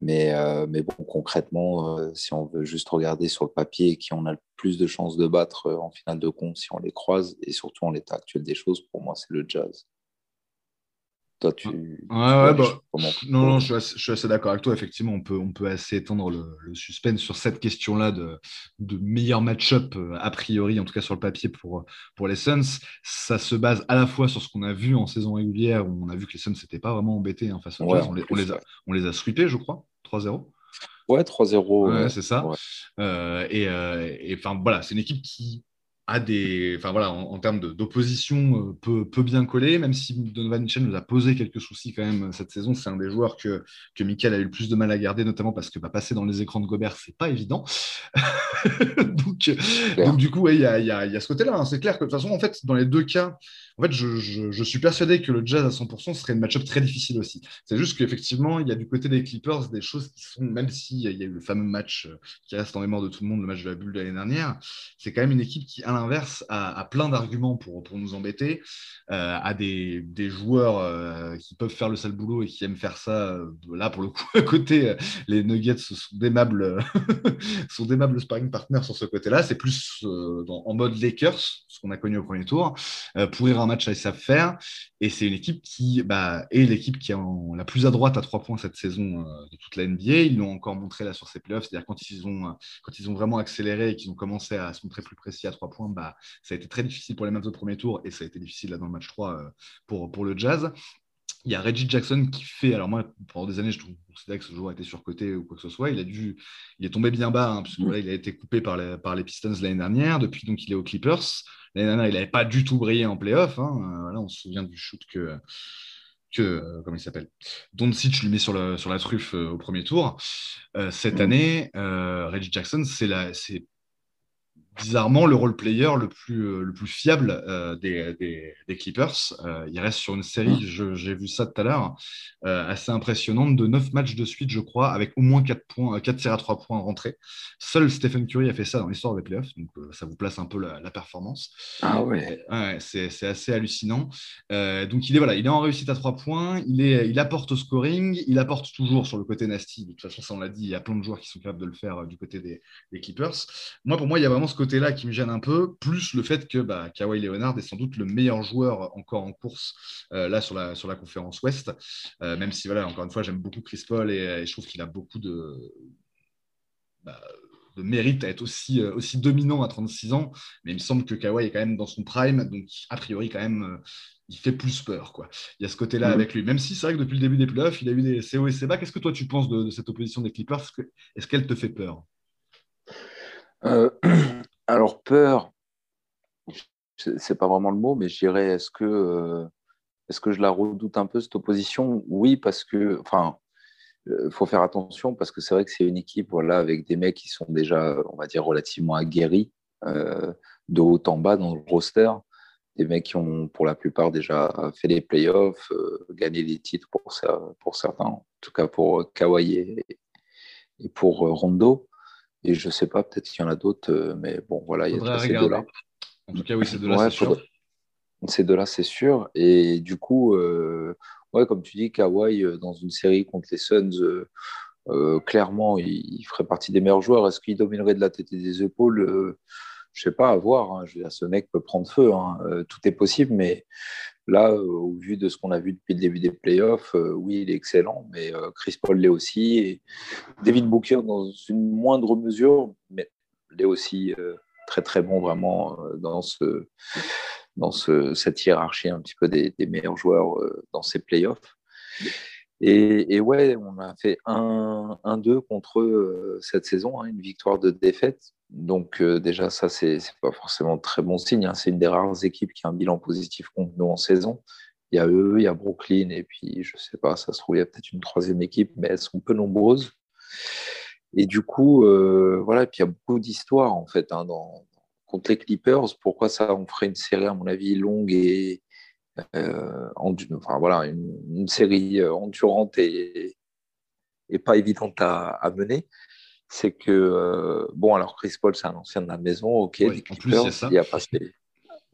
Mais, mais bon, concrètement, si on veut juste regarder sur le papier qui on a le plus de chances de battre en finale de compte, si on les croise, et surtout en l'état actuel des choses, pour moi, c'est le jazz. Toi, tu. Ouais, bah, non, non, je suis assez, d'accord avec toi. Effectivement, on peut, on peut assez étendre le, suspense sur cette question-là de, de meilleur match-up, euh, a priori, en tout cas sur le papier pour, pour les Suns. Ça se base à la fois sur ce qu'on a vu en saison régulière, où on a vu que les Suns n'étaient pas vraiment embêtés en face aux On, les, on, les a, on les a sweepés, je crois, 3-0. Ouais, 3-0. Ouais, c'est ça. Euh, euh, et enfin, voilà, c'est une équipe qui des, enfin voilà, en, termes d'opposition, euh, peut, bien coller, même si Donovan Mitchell nous a posé quelques soucis quand même cette saison. C'est un des joueurs que, que Michael a eu le plus de mal à garder, notamment parce que bah, passer dans les écrans de Gobert, c'est pas évident. donc, donc, du coup, il y, a, y, a, ce côté-là. Hein. C'est clair que de toute façon, en fait, dans les deux cas, en fait, je, suis persuadé que le Jazz à 100% serait une match-up très difficile aussi. C'est juste qu'effectivement, il y a du côté des Clippers des choses qui sont, même s'il y a eu le fameux match euh, qui reste en mémoire de tout le monde, le match de la bulle de l'année dernière, c'est quand même une équipe qui, à l'inverse, a, plein d'arguments pour, pour nous embêter, euh, a des, joueurs euh, qui peuvent faire le sale boulot et qui aiment faire ça. là, pour le coup, à côté, les Nuggets sont d'aimables, sont d'aimables sparring partners sur ce côté-là. C'est plus en mode Lakers, ce qu'on a connu au premier tour, pour y grands matchs, ils savent faire. Et c'est une équipe qui bah, est l'équipe qui est la plus à droite à trois points cette saison euh, de toute la NBA. Ils l'ont encore montré là sur ces playoffs. C'est-à-dire quand ils ont, quand ils ont vraiment accéléré et qu'ils ont commencé à se montrer plus précis à trois points, bah, ça a été très difficile pour les Mavs au premier tour et ça a été difficile là dans le match 3 euh, pour, pour le Jazz. Il y a Reggie Jackson qui fait. Alors, moi, pendant des années, je considérais que ce joueur était surcoté ou quoi que ce soit. Il, a dû, il est tombé bien bas, hein, parce que, il a été coupé par les, par les Pistons l'année dernière. Depuis, donc, il est aux Clippers. L'année dernière, il n'avait pas du tout brillé en playoff. Hein. Euh, on se souvient du shoot que. que euh, comment il s'appelle? Doncic lui met sur, le, sur la truffe euh, au premier tour. cette année, Reggie Jackson, c'est bizarrement le role player le plus, euh, le plus fiable euh, des, des, Clippers. Euh, il reste sur une série, j'ai vu ça tout à l'heure, assez impressionnante de 9 matchs de suite, je crois, avec au moins 4, points, 4 tirs à 3 points rentrés. Seul Stephen Curry a fait ça dans l'histoire des playoffs, donc ça vous place un peu la, performance. Ah ouais. ouais c'est assez hallucinant. donc il est, voilà, il est en réussite à 3 points, il, est, il apporte au scoring, il apporte toujours sur le côté nasty. De toute façon, ça on l'a dit, il y a plein de joueurs qui sont capables de le faire du côté des, des Clippers. Moi, pour moi, il y a vraiment ce côté là qui me gêne un peu, plus le fait que bah, Kawhi Leonard est sans doute le meilleur joueur encore en course euh, là sur la, sur la conférence Ouest. Euh, même si, voilà, encore une fois, j'aime beaucoup Chris Paul et, je trouve qu'il a beaucoup de, bah, de mérite à être aussi, euh, aussi dominant à 36 ans. Mais il me semble que Kawhi est quand même dans son prime, donc a priori, quand même il fait plus peur. Quoi. Il y a ce côté-là mhm. avec lui. Même si c'est vrai que depuis le début des playoffs, il a eu des CO et bas. Qu'est-ce que toi tu penses de, cette opposition des Clippers? Est-ce qu'elle te fait peur? Alors, peur, c'est pas vraiment le mot, mais je dirais, est-ce que, euh, est-ce que je la redoute un peu, cette opposition? Oui, parce que, enfin, il euh, faut faire attention parce que c'est vrai que c'est une équipe avec des mecs qui sont déjà, on va dire, relativement aguerris, euh, de haut en bas dans le roster. Des mecs qui ont, pour la plupart, déjà fait les playoffs, gagné des titres pour, pour certains, en tout cas pour Kawhi et pour Rondo. Et je sais pas, peut-être qu'il y en a d'autres, euh, mais bon, voilà, il y a ces deux-là. En tout cas, oui, ces deux-là, c'est sûr. Ces deux-là, c'est sûr. Et du coup, euh, ouais, comme tu dis, Kawhi, euh, dans une série contre les Suns, clairement, il, ferait partie des meilleurs joueurs. Est-ce qu'il dominerait de la tête et des épaules Je sais pas, à voir. Hein. Je veux dire, ce mec peut prendre feu. Hein. tout est possible, mais Là, euh, au vu de ce qu'on a vu depuis le début des playoffs, euh, oui, il est excellent, mais euh, Chris Paul l'est aussi. Et David Booker, dans une moindre mesure, mais l'est aussi très, très bon vraiment dans, ce, dans ce, cette hiérarchie un petit peu des, meilleurs joueurs dans ces playoffs. Et, ouais, on a fait 1-2 contre eux cette saison, hein, une victoire de défaite. Donc euh, déjà, ça, c'est pas forcément très bon signe. Hein. C'est une des rares équipes qui a un bilan positif contre nous en saison. Il y a eux, il y a Brooklyn, et puis je sais pas, ça se trouve, il y a peut-être une troisième équipe, mais elles sont peu nombreuses. Et du coup, euh, voilà, puis il y a beaucoup d'histoires en fait hein, contre les Clippers. Pourquoi ça On ferait une série, à mon avis, longue et euh, enfin voilà, une, série endurante et, et pas évidente à, à mener c'est que, euh, bon, alors Chris Paul, c'est un ancien de la maison, ok, en plus, il y a passé,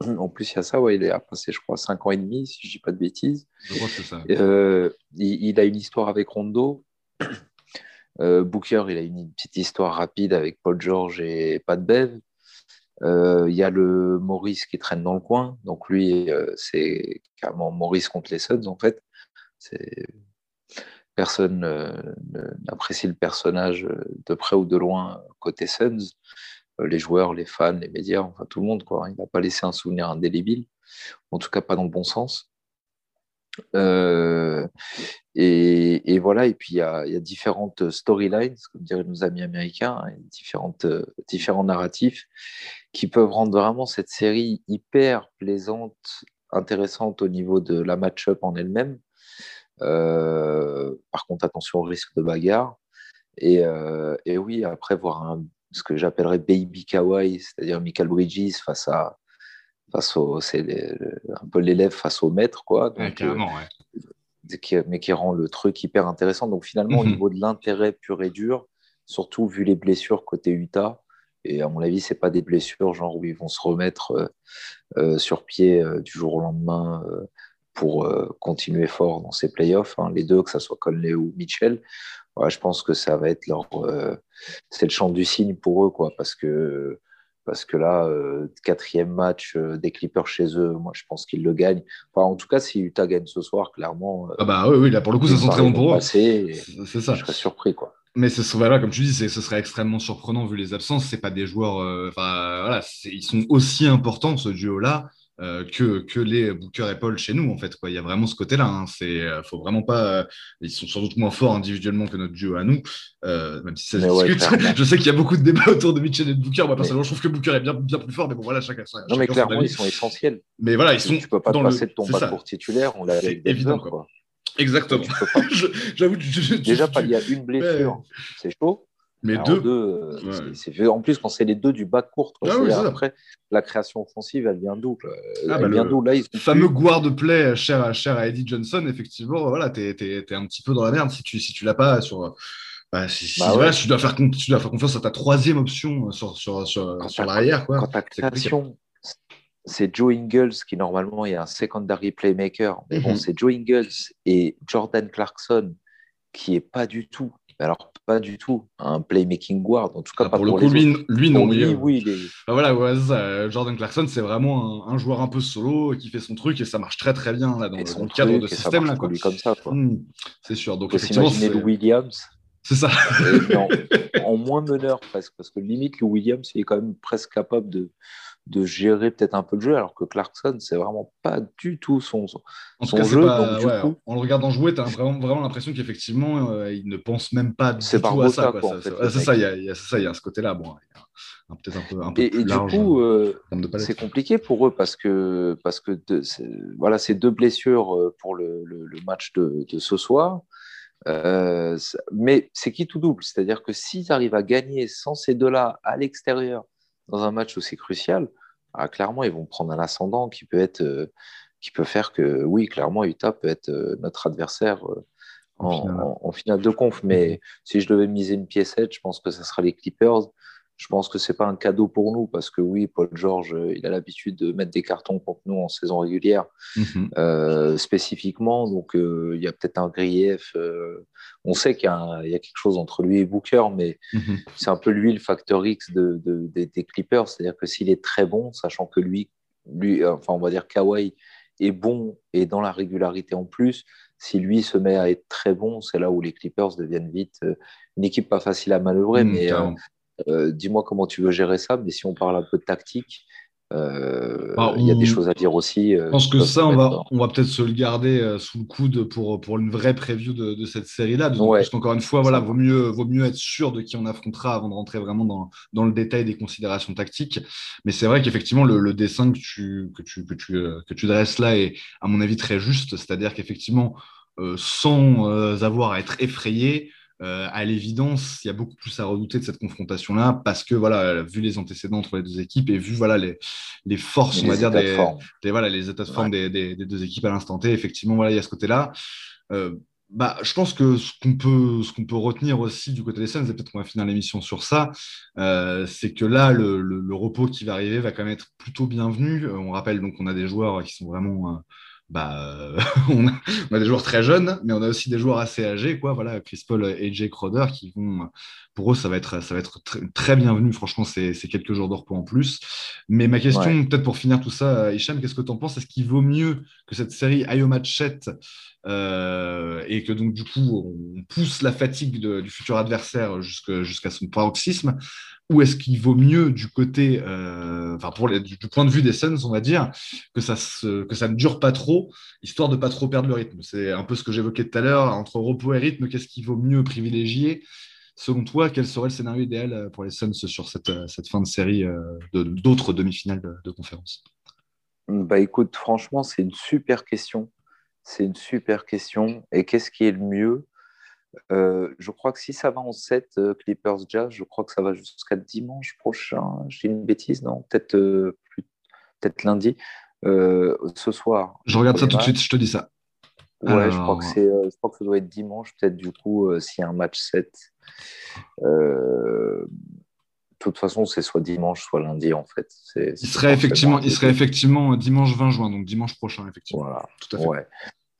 en plus, il y a ça, ouais, il a passé, je crois, 5 ans et demi, si je ne dis pas de bêtises. Je crois que c'est ça. Euh, il, a une histoire avec Rondo. Euh, Booker, il a une petite histoire rapide avec Paul George et Pat Bev. Il y a le Maurice qui traîne dans le coin. Donc lui, c'est carrément Maurice contre les Suns, en fait. Personne n'apprécie le personnage de près ou de loin côté Suns. Euh, les joueurs, les fans, les médias, enfin tout le monde. Quoi. Il n'a pas laissé un souvenir indélébile, en tout cas pas dans le bon sens. Euh, et, voilà, et puis il y a, différentes storylines, comme diraient nos amis américains, hein, différentes, différents narratifs qui peuvent rendre vraiment cette série hyper plaisante, intéressante au niveau de la match-up en elle-même, euh, par contre, attention au risque de bagarre. Et, euh, oui, après, voir ce que j'appellerais baby kawaii, c'est-à-dire Michael Bridges face à face au c'est un peu l'élève face au maître quoi donc, euh, qui, mais qui rend le truc hyper intéressant donc finalement au mhm. niveau de l'intérêt pur et dur surtout vu les blessures côté Utah et à mon avis c'est pas des blessures genre où ils vont se remettre sur pied du jour au lendemain pour euh, continuer fort dans ces playoffs. Hein, les deux, que ce soit Conley ou Mitchell, je pense que ça va être leur. Euh, c'est le champ du signe pour eux, quoi, parce que parce que là, euh, quatrième match euh, des Clippers chez eux, moi je pense qu'ils le gagnent. Enfin, en tout cas, si Utah gagne ce soir, clairement. Euh, ah bah oui, oui, là pour le coup, ça sent très bon pour eux. C'est ça. Je serais surpris, quoi. Mais ce serait, là, comme tu dis, ce serait extrêmement surprenant vu les absences. C'est pas des joueurs, enfin voilà, ils sont aussi importants ce duo-là euh, que, que les Booker et Paul chez nous, en fait. Quoi. Il y a vraiment ce côté-là. Hein. C'est, euh, faut vraiment pas. Euh, ils sont sans doute moins forts individuellement que notre duo à nous, même si ça se discute. je sais qu'il y a beaucoup de débats autour de Mitchell et de Booker. Moi, personnellement, je trouve que Booker est bien, bien plus fort, mais bon, voilà, chacun. ça. non, mais clairement, ils sont essentiels. Mais voilà, ils sont. Tu peux pas dans passer le... de ton bas pour titulaire. On l'a évident, quoi. Exactement. J'avoue. Déjà, il y a une blessure. C'est chaud. Mais deux. Euh, c'est en plus quand c'est les deux du bas court. Ah après, la création offensive, elle vient d'où ah, bah, d'où? Là ils Le fameux guard play cher, cher à Eddie Johnson, effectivement, voilà, t'es es, un petit peu dans la merde si tu si tu l'as pas sur. Bah, si, bah tu, dois faire, tu dois faire confiance à ta troisième option sur, sur, sur, sur l'arrière. Quand ta création, c'est Joe Ingles qui normalement est un secondary playmaker. Mais bon, mhm. c'est Joe Ingles et Jordan Clarkson qui est pas du tout alors, pas du tout un playmaking guard, en tout cas ah, pas pour, le coup, lui, lui, non. Lui, oui, bah, voilà, Jordan Clarkson, c'est vraiment un, joueur un peu solo qui fait son truc et ça marche très très bien là, dans, le, cadre de ce système là. Quoi. Comme ça, hmm, c'est sûr. Donc, imaginer le Williams. C'est ça. en, moins meneur presque, parce que limite, le Williams, il est quand même presque capable de, de gérer peut-être un peu le jeu, alors que Clarkson, c'est vraiment pas du tout son, son, jeu. En le regardant jouer, tu as vraiment, vraiment l'impression qu'effectivement, euh, il ne pense même pas du tout à ça. C'est ça, il y, a, ça, il y a ce côté-là. Bon, peut-être un peu, un peu et, plus et du coup, euh, c'est compliqué pour eux parce que, parce que voilà, ces deux blessures euh, pour le, le, match de, de, ce soir. mais c'est qui tout double, c'est-à-dire que s'ils arrivent à gagner sans ces deux-là à l'extérieur, dans un match aussi crucial, ah, clairement, ils vont prendre un ascendant qui peut, être, euh, qui peut faire que, oui, clairement, Utah peut être euh, notre adversaire euh, en, finale. de conf. Mais si je devais miser une piécette, je pense que ce sera les Clippers je pense que c'est pas un cadeau pour nous parce que oui, Paul George, euh, il a l'habitude de mettre des cartons contre nous en saison régulière, mhm. euh, spécifiquement. Donc euh, il y a peut-être un grief. on sait qu'il y, a quelque chose entre lui et Booker, mais mhm. c'est un peu lui le facteur X de, des Clippers. C'est-à-dire que s'il est très bon, sachant que lui, lui, enfin on va dire Kawhi est bon et dans la régularité en plus, si lui se met à être très bon, c'est là où les Clippers deviennent vite une équipe pas facile à manœuvrer, mmh, mais euh, dis-moi comment tu veux gérer ça, mais si on parle un peu de tactique, euh, bah, il y a des choses à dire aussi. Euh, je pense que ça, on va, on va peut-être se le garder sous le coude pour, pour une vraie preview de, cette série-là. Parce qu'encore une fois, voilà, vaut mieux, vaut mieux être sûr de qui on affrontera avant de rentrer vraiment dans, dans le détail des considérations tactiques. Mais c'est vrai qu'effectivement, le, dessin que tu, que, tu, que, tu, que tu dresses là est, à mon avis, très juste. C'est-à-dire qu'effectivement, sans avoir à être effrayé, euh, à l'évidence, il y a beaucoup plus à redouter de cette confrontation-là parce que, voilà, vu les antécédents entre les deux équipes et vu voilà, les, les forces, on va dire, des, voilà, les états de forme des, des, deux équipes à l'instant T, effectivement, voilà, il y a ce côté-là. Euh, bah, je pense que ce qu'on peut, ce qu'on peut retenir aussi du côté des Suns, et peut-être qu'on va finir l'émission sur ça, euh, c'est que là, le, le, le, repos qui va arriver va quand même être plutôt bienvenu. on rappelle donc qu'on a des joueurs qui sont vraiment bah, on, a, des joueurs très jeunes, mais on a aussi des joueurs assez âgés, quoi. Voilà, Chris Paul et Jay Crowder qui vont, pour eux, ça va être, ça va être très, bienvenu. Franchement, c'est quelques jours de repos en plus. Mais ma question, peut-être pour finir tout ça, Hicham, qu'est-ce que tu en penses? Est-ce qu'il vaut mieux que cette série aille au match 7 euh, et que donc, du coup, on pousse la fatigue du futur adversaire jusqu'à son paroxysme? Ou est-ce qu'il vaut mieux du côté, euh, enfin pour du, point de vue des Suns, on va dire, que ça, que ça ne dure pas trop, histoire de pas trop perdre le rythme? C'est un peu ce que j'évoquais tout à l'heure, entre repos et rythme, qu'est-ce qu'il vaut mieux privilégier? Selon toi, quel serait le scénario idéal pour les Suns sur cette, cette fin de série euh, d'autres demi-finales de, de conférence? Bah écoute, franchement, c'est une super question. C'est une super question. Et qu'est-ce qui est le mieux? Euh, je crois que si ça va en 7, euh, Clippers Jazz, je crois que ça va jusqu'à dimanche prochain. J'ai une bêtise, non? Peut-être euh, peut lundi. ce soir. Je regarde ça tout de suite, je te dis ça. Ouais, je, crois que je crois que ça doit être dimanche, peut-être du coup, s'il y a un match 7. De toute façon, c'est soit dimanche, soit lundi, en fait. il, serait effectivement, il serait effectivement dimanche 20 juin, donc dimanche prochain, effectivement. Voilà. Tout à fait. Ouais.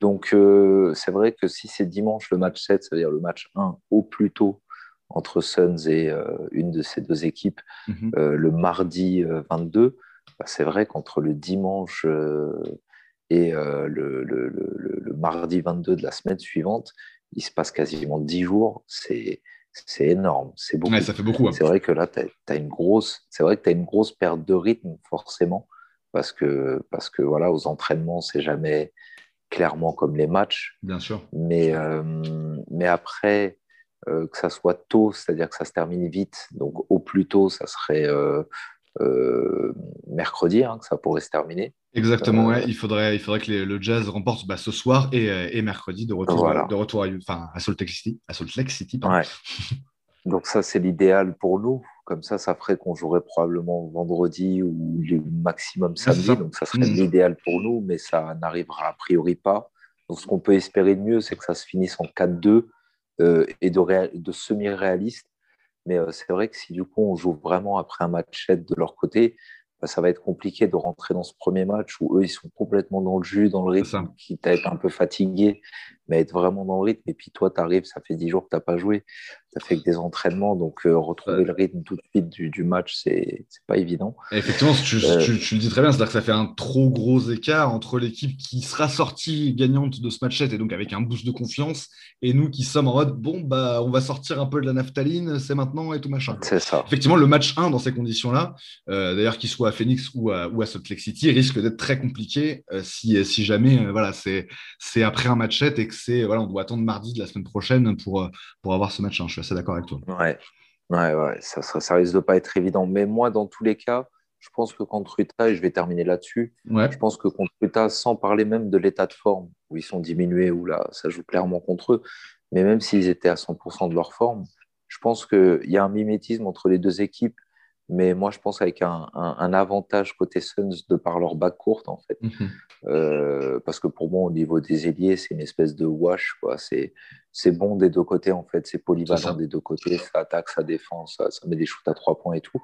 Donc, euh, c'est vrai que si c'est dimanche le match 7, c'est-à-dire le match 1 au plus tôt, entre Suns et une de ces deux équipes mhm. le mardi 22, bah, c'est vrai qu'entre le dimanche et le, le, mardi 22 de la semaine suivante, il se passe quasiment 10 jours. C'est c'est énorme, c'est beaucoup. ça fait beaucoup. Hein. C'est vrai que là, tu as, une grosse, c'est vrai que tu as une grosse perte de rythme forcément parce que parce que voilà, aux entraînements, c'est jamais clairement comme les matchs. Bien sûr. Mais euh, mais après euh, que ça soit tôt, c'est-à-dire que ça se termine vite, donc au plus tôt, ça serait euh, mercredi hein, que ça pourrait se terminer. Exactement, il, faudrait, il faudrait que le Jazz remporte bah, ce soir et, et, mercredi de retour, de retour à, enfin, à Salt Lake City. À Salt Lake City Donc ça, c'est l'idéal pour nous. Comme ça, ça ferait qu'on jouerait probablement vendredi ou le maximum samedi. Donc ça serait mm. l'idéal pour nous, mais ça n'arrivera a priori pas. Donc ce qu'on peut espérer de mieux, c'est que ça se finisse en 4-2 euh, et de, de semi-réaliste. Mais euh, c'est vrai que si du coup on joue vraiment après un match de leur côté, bah, ça va être compliqué de rentrer dans ce premier match où eux, ils sont complètement dans le jus, dans le rythme, quitte à être un peu fatigué, mais être vraiment dans le rythme. Et puis toi, tu arrives, ça fait 10 jours que tu n'as pas joué, tu as fait que des entraînements, donc euh, retrouver le rythme tout de suite du, du match, c'est pas évident. effectivement, tu, euh, tu, tu, le dis très bien, c'est-à-dire que ça fait un trop gros écart entre l'équipe qui sera sortie gagnante de ce match et donc avec un boost de confiance, et nous qui sommes en mode, bon, bah, on va sortir un peu de la naphtaline, c'est maintenant et tout machin. C'est ça. Effectivement, le match 1 dans ces conditions-là, euh, d'ailleurs qu'il soit à Phoenix ou à, ou à Salt Lake City, risque d'être très compliqué si, si jamais voilà, c'est après un match et que c'est voilà, on doit attendre mardi de la semaine prochaine pour, pour avoir ce match 1. Je suis assez d'accord avec toi. Ouais, ouais, ouais. Ça, ça, risque de pas être évident. Mais moi, dans tous les cas, je pense que contre Utah, et je vais terminer là-dessus, je pense que contre Utah, sans parler même de l'état de forme, où ils sont diminués, où là, ça joue clairement contre eux, mais même s'ils étaient à 100% de leur forme, je pense qu'il y a un mimétisme entre les deux équipes mais moi je pense avec un, un, avantage côté Suns de par leur bac courte en fait. Mhm. Euh, parce que pour moi au niveau des ailiers c'est une espèce de wash. C'est bon des deux côtés en fait, c'est polyvalent des deux côtés, ça attaque, ça défend, ça, ça, met des shoots à trois points et tout.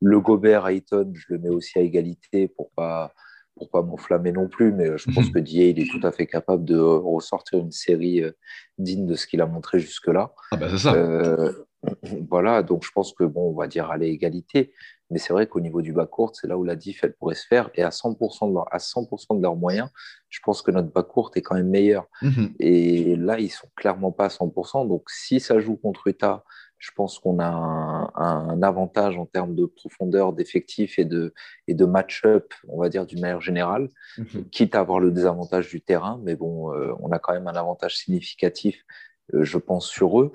Le Gobert Ayton, je le mets aussi à égalité pour pas pour pas m'enflammer non plus, mais je pense mhm. que Die il est tout à fait capable de ressortir une série euh, digne de ce qu'il a montré jusque-là. Ah bah c'est ça. Euh, voilà, donc je pense que, bon, on va dire à l'égalité, mais c'est vrai qu'au niveau du bas court, c'est là où la diff, elle pourrait se faire. Et à 100% de, leur, à 100 de leurs moyens, je pense que notre bas court est quand même meilleur. Mhm. Et là, ils sont clairement pas à 100%. Donc, si ça joue contre Utah, je pense qu'on a un, avantage en termes de profondeur d'effectifs et de, et de match-up, on va dire, d'une manière générale, mhm. quitte à avoir le désavantage du terrain. Mais bon, euh, on a quand même un avantage significatif, euh, je pense, sur eux.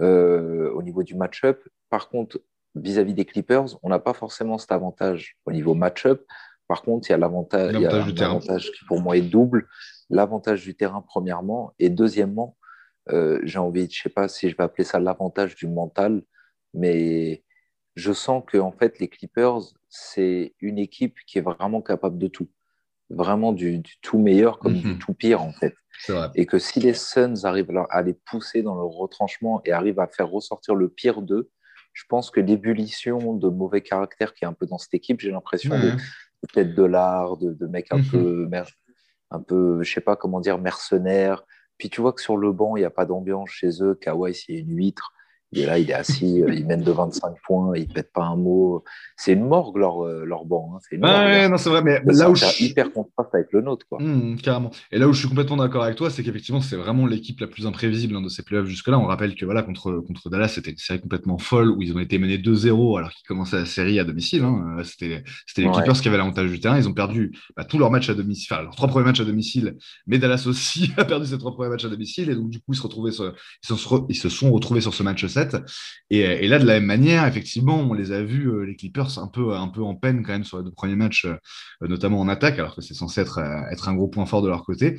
Euh, au niveau du match-up. Par contre, vis-à-vis des Clippers, on n'a pas forcément cet avantage au niveau match-up. Par contre, il y a l'avantage qui pour moi est double. L'avantage du terrain, premièrement, et deuxièmement, euh, j'ai envie, je ne sais pas si je vais appeler ça l'avantage du mental, mais je sens que en fait, les Clippers, c'est une équipe qui est vraiment capable de tout. Vraiment du, tout meilleur comme du mhm. tout pire, en fait. Et que si les Suns arrivent à les pousser dans leur retranchement et arrivent à faire ressortir le pire d'eux, je pense que l'ébullition de mauvais caractère qui est un peu dans cette équipe, j'ai l'impression de peut-être de l'art, de, de, mecs un mhm. peu, un peu, je sais pas comment dire, mercenaires. Puis tu vois que sur le banc, il n'y a pas d'ambiance chez eux. Kawhi, c'est une huître. Et là, il est assis, euh, il mène de 25 points, il ne pète pas un mot. C'est une morgue, leur, euh, leur banc. Hein. C'est ouais, non, c'est vrai, mais là où je suis hyper contraste avec le nôtre. Quoi. Mmh, carrément. Et là où je suis complètement d'accord avec toi, c'est qu'effectivement, c'est vraiment l'équipe la plus imprévisible hein, de ces playoffs jusque-là. On rappelle que voilà, contre, contre Dallas, c'était une série complètement folle où ils ont été menés 2-0 alors qu'ils commençaient la série à domicile. Hein. Euh, c'était les Clippers qui avaient l'avantage du terrain. Ils ont perdu bah, tous leurs matchs à domicile, enfin, leurs trois premiers matchs à domicile, mais Dallas aussi a perdu ses trois premiers matchs à domicile. Et donc, du coup, ils se, retrouvaient ils, se, ils se sont retrouvés sur ce match 7. Et, là, de la même manière, effectivement, on les a vus, euh, les Clippers, un peu, un peu en peine quand même sur les deux premiers matchs, euh, notamment en attaque, alors que c'est censé être, euh, être un gros point fort de leur côté.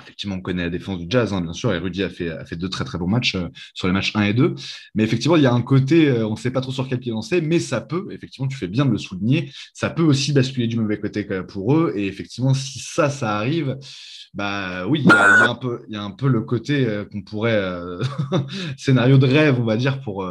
Effectivement, on connaît la défense du Jazz, hein, bien sûr, et Rudy a fait, a fait deux très très bons matchs sur les matchs 1 et 2. Mais effectivement, il y a un côté, on ne sait pas trop sur quel pied lancer, mais ça peut, effectivement, tu fais bien de le souligner, ça peut aussi basculer du mauvais côté pour eux. Et effectivement, si ça, ça arrive, bah oui, il y, a, un peu, il y a un peu le côté qu'on pourrait scénario de rêve, on va dire, pour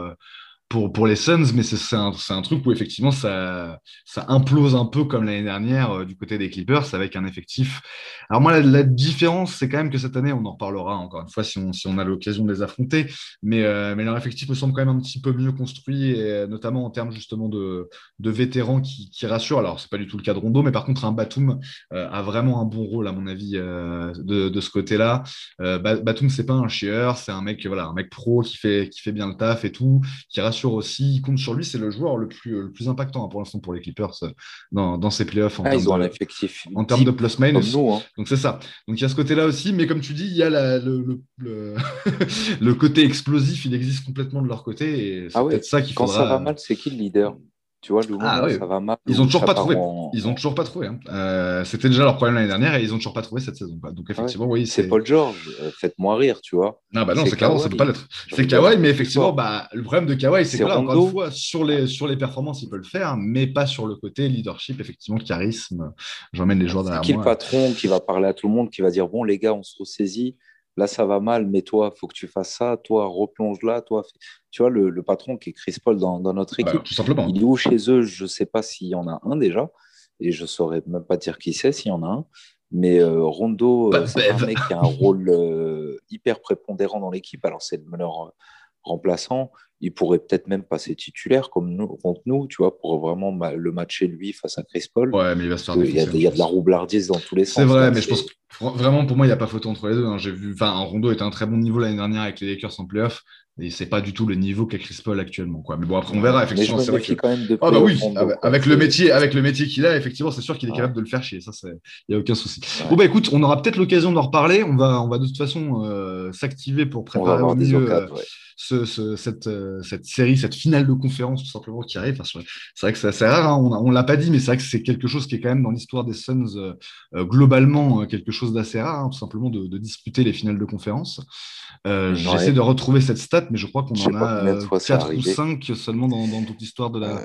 pour, pour les Suns, mais c'est un, un, truc où effectivement ça, ça implose un peu comme l'année dernière euh, du côté des Clippers avec un effectif. Alors moi, la, différence, c'est quand même que cette année, on en reparlera encore une fois si on, si on a l'occasion de les affronter, mais, euh, mais leur effectif me semble quand même un petit peu mieux construit, et, euh, notamment en termes justement de, de vétérans qui, qui rassurent. Alors, c'est pas du tout le cas de Rondo, mais par contre, un Batum a vraiment un bon rôle, à mon avis, de, de, ce côté-là. Batum, c'est pas un chieur, c'est un mec, voilà, un mec pro qui fait, qui fait bien le taf et tout, qui rassure aussi. Il compte sur lui. C'est le joueur le plus, le plus impactant hein, pour l'instant pour les Clippers euh, dans, dans ces playoffs. En ah, un effectif. En termes de plus minus. Hein. Donc c'est ça. Donc il y a ce côté-là aussi. Mais comme tu dis, il y a le, le, le, côté explosif. Il existe complètement de leur côté. Et c'est ah peut-être ça qui Quand ça va mal, c'est qui le leader? Tu vois, le ah, ça va mal. Ils ont toujours pas trouvé. Ils ont toujours pas trouvé. Hein. Euh, c'était déjà leur problème l'année dernière et ils ont toujours pas trouvé cette saison. Donc ah effectivement, oui. C'est Paul George. Euh, faites-moi rire, tu vois. Non, bah non, c'est clairement, ça peut pas l'être. C'est Kawhi, mais effectivement, bah, le problème de Kawhi, c'est que là, encore une fois, sur les, sur les performances, il peut le faire, mais pas sur le côté leadership, effectivement, charisme. J'emmène les joueurs derrière moi. Qui le patron qui va parler à tout le monde, qui va dire bon, les gars, on se ressaisit là ça va mal, mais toi, il faut que tu fasses ça, toi, replonge là, toi. Tu vois, le, patron qui est Chris Paul dans, notre équipe, tout simplement. il est où chez eux? Je ne sais pas s'il y en a un déjà, et je ne saurais même pas dire qui c'est s'il y en a un. Mais euh, Rondo, euh, bah, c'est un mec qui a un rôle euh, hyper prépondérant dans l'équipe. Alors, c'est le meneur remplaçant. Il pourrait peut-être même passer titulaire comme nous, contre nous, tu vois, pour vraiment le matcher lui face à Chris Paul. Ouais, mais il va se faire Il y, a, il y a de la roublardise dans tous les sens. C'est vrai, mais je pense que vraiment pour moi, il n'y a pas photo entre les deux. Hein. J'ai vu, enfin, Rondo était un très bon niveau l'année dernière avec les Lakers en playoff. Et c'est pas du tout le niveau qu'a Chris Paul actuellement. Quoi. Mais bon, après, on verra. Effectivement, c'est vrai que... quand même de ah, bah oui, avec, le métier, avec le métier qu'il a, effectivement, c'est sûr qu'il est capable de le faire chier. Ça, il n'y a aucun souci. Bon, bah écoute, on aura peut-être l'occasion d'en reparler. On va, on va de toute façon euh, s'activer pour préparer au mieux euh, ce, cette, euh, cette, série, cette finale de conférence, tout simplement, qui arrive. c'est vrai que c'est assez rare. Hein. On ne l'a pas dit, mais c'est vrai que c'est quelque chose qui est quand même dans l'histoire des Suns, globalement, quelque chose d'assez rare, hein, tout simplement, de, de, disputer les finales de conférence. J'essaie de retrouver cette stat, mais je crois qu'on en a 4 euh, ou 5 seulement dans, toute l'histoire de la.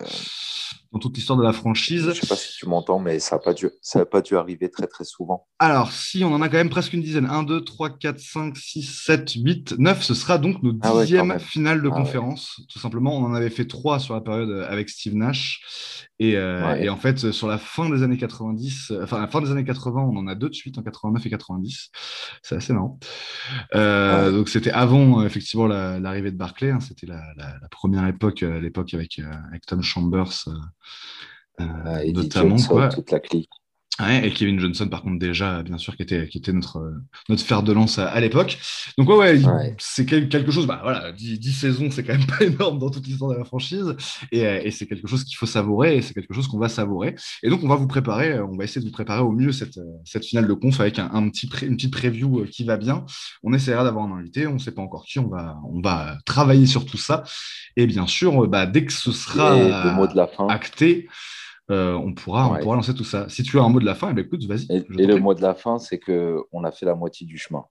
Euh, dans toute l'histoire de la franchise. Je ne sais pas si tu m'entends, mais ça n'a pas, dû, pas dû arriver très très souvent. Alors, si, on en a quand même presque une dizaine. 1, 2, 3, 4, 5, 6, 7, 8, 9. Ce sera donc nos ah dixième finale de ah conférence. Tout simplement, on en avait fait 3 sur la période avec Steve Nash. Et, euh, et, en fait, sur la fin des années 90, enfin, la fin des années 80, on en a deux de suite, en 89 et 90. C'est assez marrant. Euh, donc, c'était avant, euh, effectivement, l'arrivée de Barclay. Hein. C'était la, la, la, première époque, l'époque avec, avec Tom Chambers, et notamment. Toute la clique et Kevin Johnson, par contre, déjà, bien sûr, qui était, qui était notre, notre fer de lance à, l'époque. Donc, ouais, ouais, c'est quelque chose, bah voilà, 10, saisons, c'est quand même pas énorme dans toute l'histoire de la franchise. Et, et c'est quelque chose qu'il faut savourer et c'est quelque chose qu'on va savourer. Et donc, on va vous préparer, on va essayer de vous préparer au mieux cette, cette finale de conf avec un, un petit une petite preview euh, qui va bien. On essaiera d'avoir un invité, on ne sait pas encore qui, on va, on va travailler sur tout ça. Et bien sûr, bah, dès que ce sera de la fin. acté, euh, on, pourra, on pourra lancer tout ça. Si tu as un mot de la fin, eh ben, écoute, vas-y. Et, le mot de la fin, c'est qu'on a fait la moitié du chemin.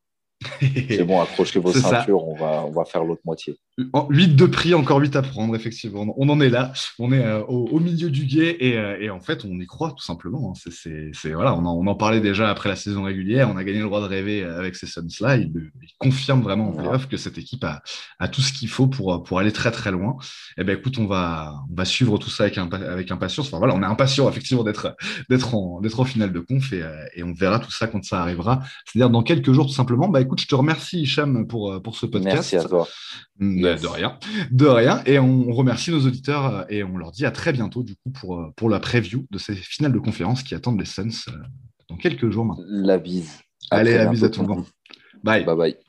C'est bon, accrochez vos ceintures, on va, on va faire l'autre moitié. 8 de prix, encore 8 à prendre, effectivement. On en est là, on est euh, au, milieu du guet et, euh, et, en fait, on y croit tout simplement. Hein. C'est, voilà, on en, on, en, parlait déjà après la saison régulière, on a gagné le droit de rêver avec ces Suns-là. Il, confirme vraiment en playoff que cette équipe a, a tout ce qu'il faut pour, pour aller très très loin. Et eh ben écoute, on va, on va suivre tout ça avec, avec impatience. Enfin voilà, on est impatient effectivement d'être, d'être, en, d'être en finale de conf et, euh, et, on verra tout ça quand ça arrivera. C'est-à-dire dans quelques jours tout simplement. Bah écoute, je te remercie Hicham pour, pour ce podcast. Merci à toi. De rien, de rien. Et on remercie nos auditeurs euh, et on leur dit à très bientôt du coup pour, euh, pour la preview de ces finales de conférence qui attendent les Suns euh, dans quelques jours maintenant. La bise. Allez, la bise à tout le monde. Bye. Bye bye.